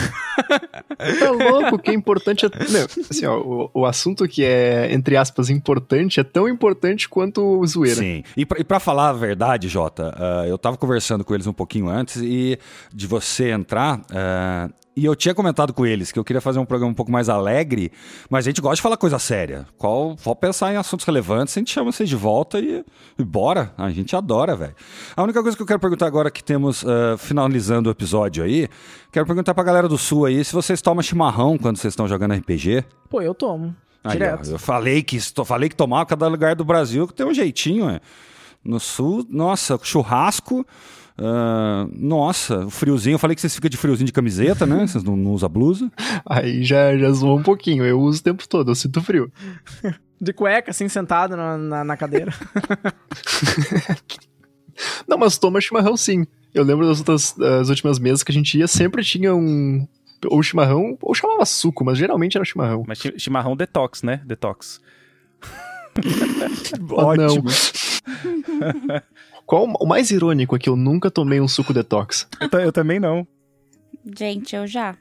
Tá louco, o que é importante é. Não, assim, ó, o, o assunto que é, entre aspas, importante é tão importante quanto o zoeira. Sim. E pra, e pra falar a verdade, Jota, ah, eu tava conversando com eles um pouquinho antes e de você entrar. ah, e eu tinha comentado com eles que eu queria fazer um programa um pouco mais alegre, mas a gente gosta de falar coisa séria. Qual, pode pensar em assuntos relevantes, a gente chama vocês de volta e, e bora. A gente adora, velho. A única coisa que eu quero perguntar agora que temos, ah, finalizando o episódio aí, quero perguntar pra galera do Sul aí se vocês tomam chimarrão quando vocês estão jogando RPG. Pô, eu tomo. Aí, direto. ó, eu falei que falei que tomava cada lugar do Brasil que tem um jeitinho, é. No sul, nossa, churrasco. Ah, nossa, o friozinho. Eu falei que vocês ficam de friozinho de camiseta, né? Vocês não, não usam blusa. Aí já, já zoou um pouquinho. Eu uso o tempo todo, eu sinto frio. De cueca, assim, sentado na, na, na cadeira. Não, mas toma chimarrão sim. Eu lembro das outras das últimas mesas que a gente ia, sempre tinha um. Ou chimarrão, ou chamava suco, mas geralmente era chimarrão. Mas chi- chimarrão detox, né? Detox. Não. Qual o mais irônico é que eu nunca tomei um suco detox? Eu, eu também não. Gente, eu já.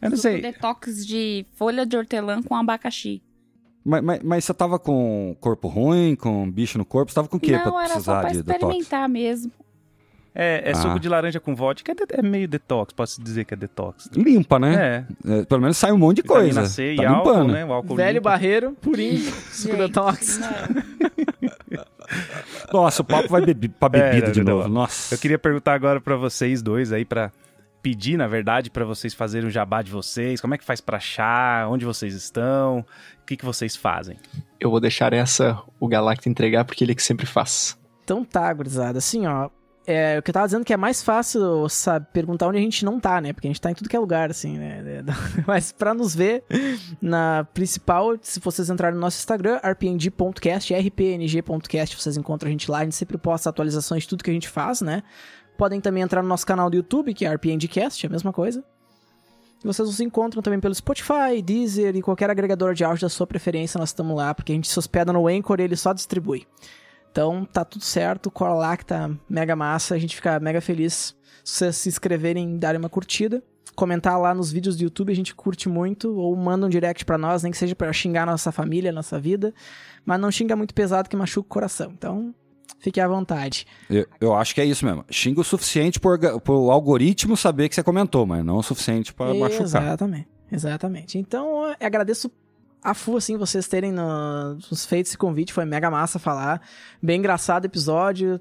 Eu não Suco sei. detox de folha de hortelã com abacaxi. Mas, mas, mas você tava com corpo ruim, com bicho no corpo? Você tava com o quê Não, pra era só precisar pra de detox? experimentar mesmo. É, é Ah. suco de laranja com vodka, é, de- é meio detox, posso dizer que é detox. Limpa, né? É, É, pelo menos sai um monte de coisa. vitamina C tá e álcool, limpando. né? O álcool Velho limpa. barreiro, purinho, suco detox. Nossa, o papo vai bebi pra bebida É, de novo. Nossa. Eu queria perguntar agora pra vocês dois aí, pra pedir, na verdade, pra vocês fazerem o jabá de vocês. Como é que faz pra achar? Onde vocês estão? O que, que vocês fazem? Eu vou deixar essa o Galacta entregar porque ele é que sempre faz. Então tá, gurizada. Assim, ó. É, o que eu tava dizendo que é mais fácil, sabe, perguntar onde a gente não tá, né? Porque a gente tá em tudo que é lugar, assim, né? Mas pra nos ver na principal, se vocês entrarem no nosso Instagram, rpng.cast, rpng.cast, vocês encontram a gente lá. A gente sempre posta atualizações de tudo que a gente faz, né? Podem também entrar no nosso canal do YouTube, que é rpngcast, é a mesma coisa. E vocês nos encontram também pelo Spotify, Deezer e qualquer agregador de áudio da sua preferência, nós estamos lá, porque a gente se hospeda no Anchor e ele só distribui. Então tá tudo certo, cola lá que tá mega massa, a gente fica mega feliz se vocês se inscreverem e darem uma curtida. Comentar lá nos vídeos do YouTube, a gente curte muito, ou manda um direct pra nós, nem que seja pra xingar nossa família, nossa vida, mas não xinga muito pesado que machuca o coração. Então, fique à vontade. Eu, eu acho que é isso mesmo. Xinga o suficiente por, o algoritmo saber que você comentou, mas não o suficiente pra machucar. Exatamente, exatamente. Então, eu agradeço a full, assim, vocês terem no- nos feito esse convite, foi mega massa falar. Bem engraçado o episódio,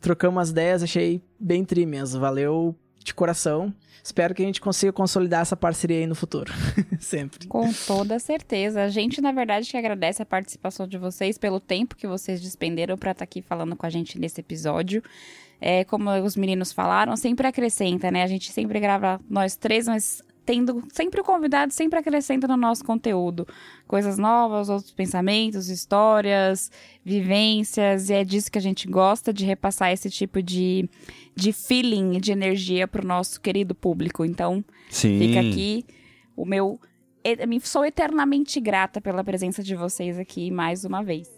trocamos umas ideias, achei bem tri mesmo. Valeu de coração. Espero que a gente consiga consolidar essa parceria aí no futuro. Sempre. Com toda certeza. A gente, na verdade, que agradece a participação de vocês pelo tempo que vocês despenderam para estar aqui falando com a gente nesse episódio. É, como os meninos falaram, sempre acrescenta, né? A gente sempre grava nós três, mas tendo sempre o convidado, sempre acrescenta no nosso conteúdo. Coisas novas, outros pensamentos, histórias, vivências, e é disso que a gente gosta, de repassar esse tipo de, de feeling, de energia pro nosso querido público. Então, Sim. Fica aqui o meu. me- Sou eternamente grata pela presença de vocês aqui mais uma vez.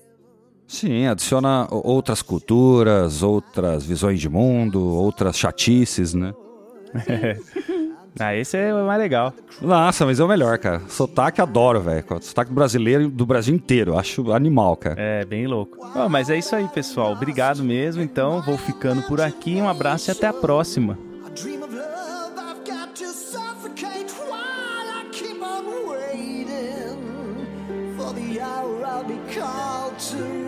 Sim, adiciona o- outras culturas, outras visões de mundo, outras chatices, né? Ah, esse é o mais legal. Nossa, mas é o melhor, cara. Sotaque adoro, velho. Sotaque brasileiro do Brasil inteiro. Acho animal, cara. É, bem louco. Oh, mas é isso aí, pessoal. Obrigado mesmo. Então, vou ficando por aqui. Um abraço e até a próxima. I dream of love, I've got to suffocate while I keep on waiting for the hour I'll be called to.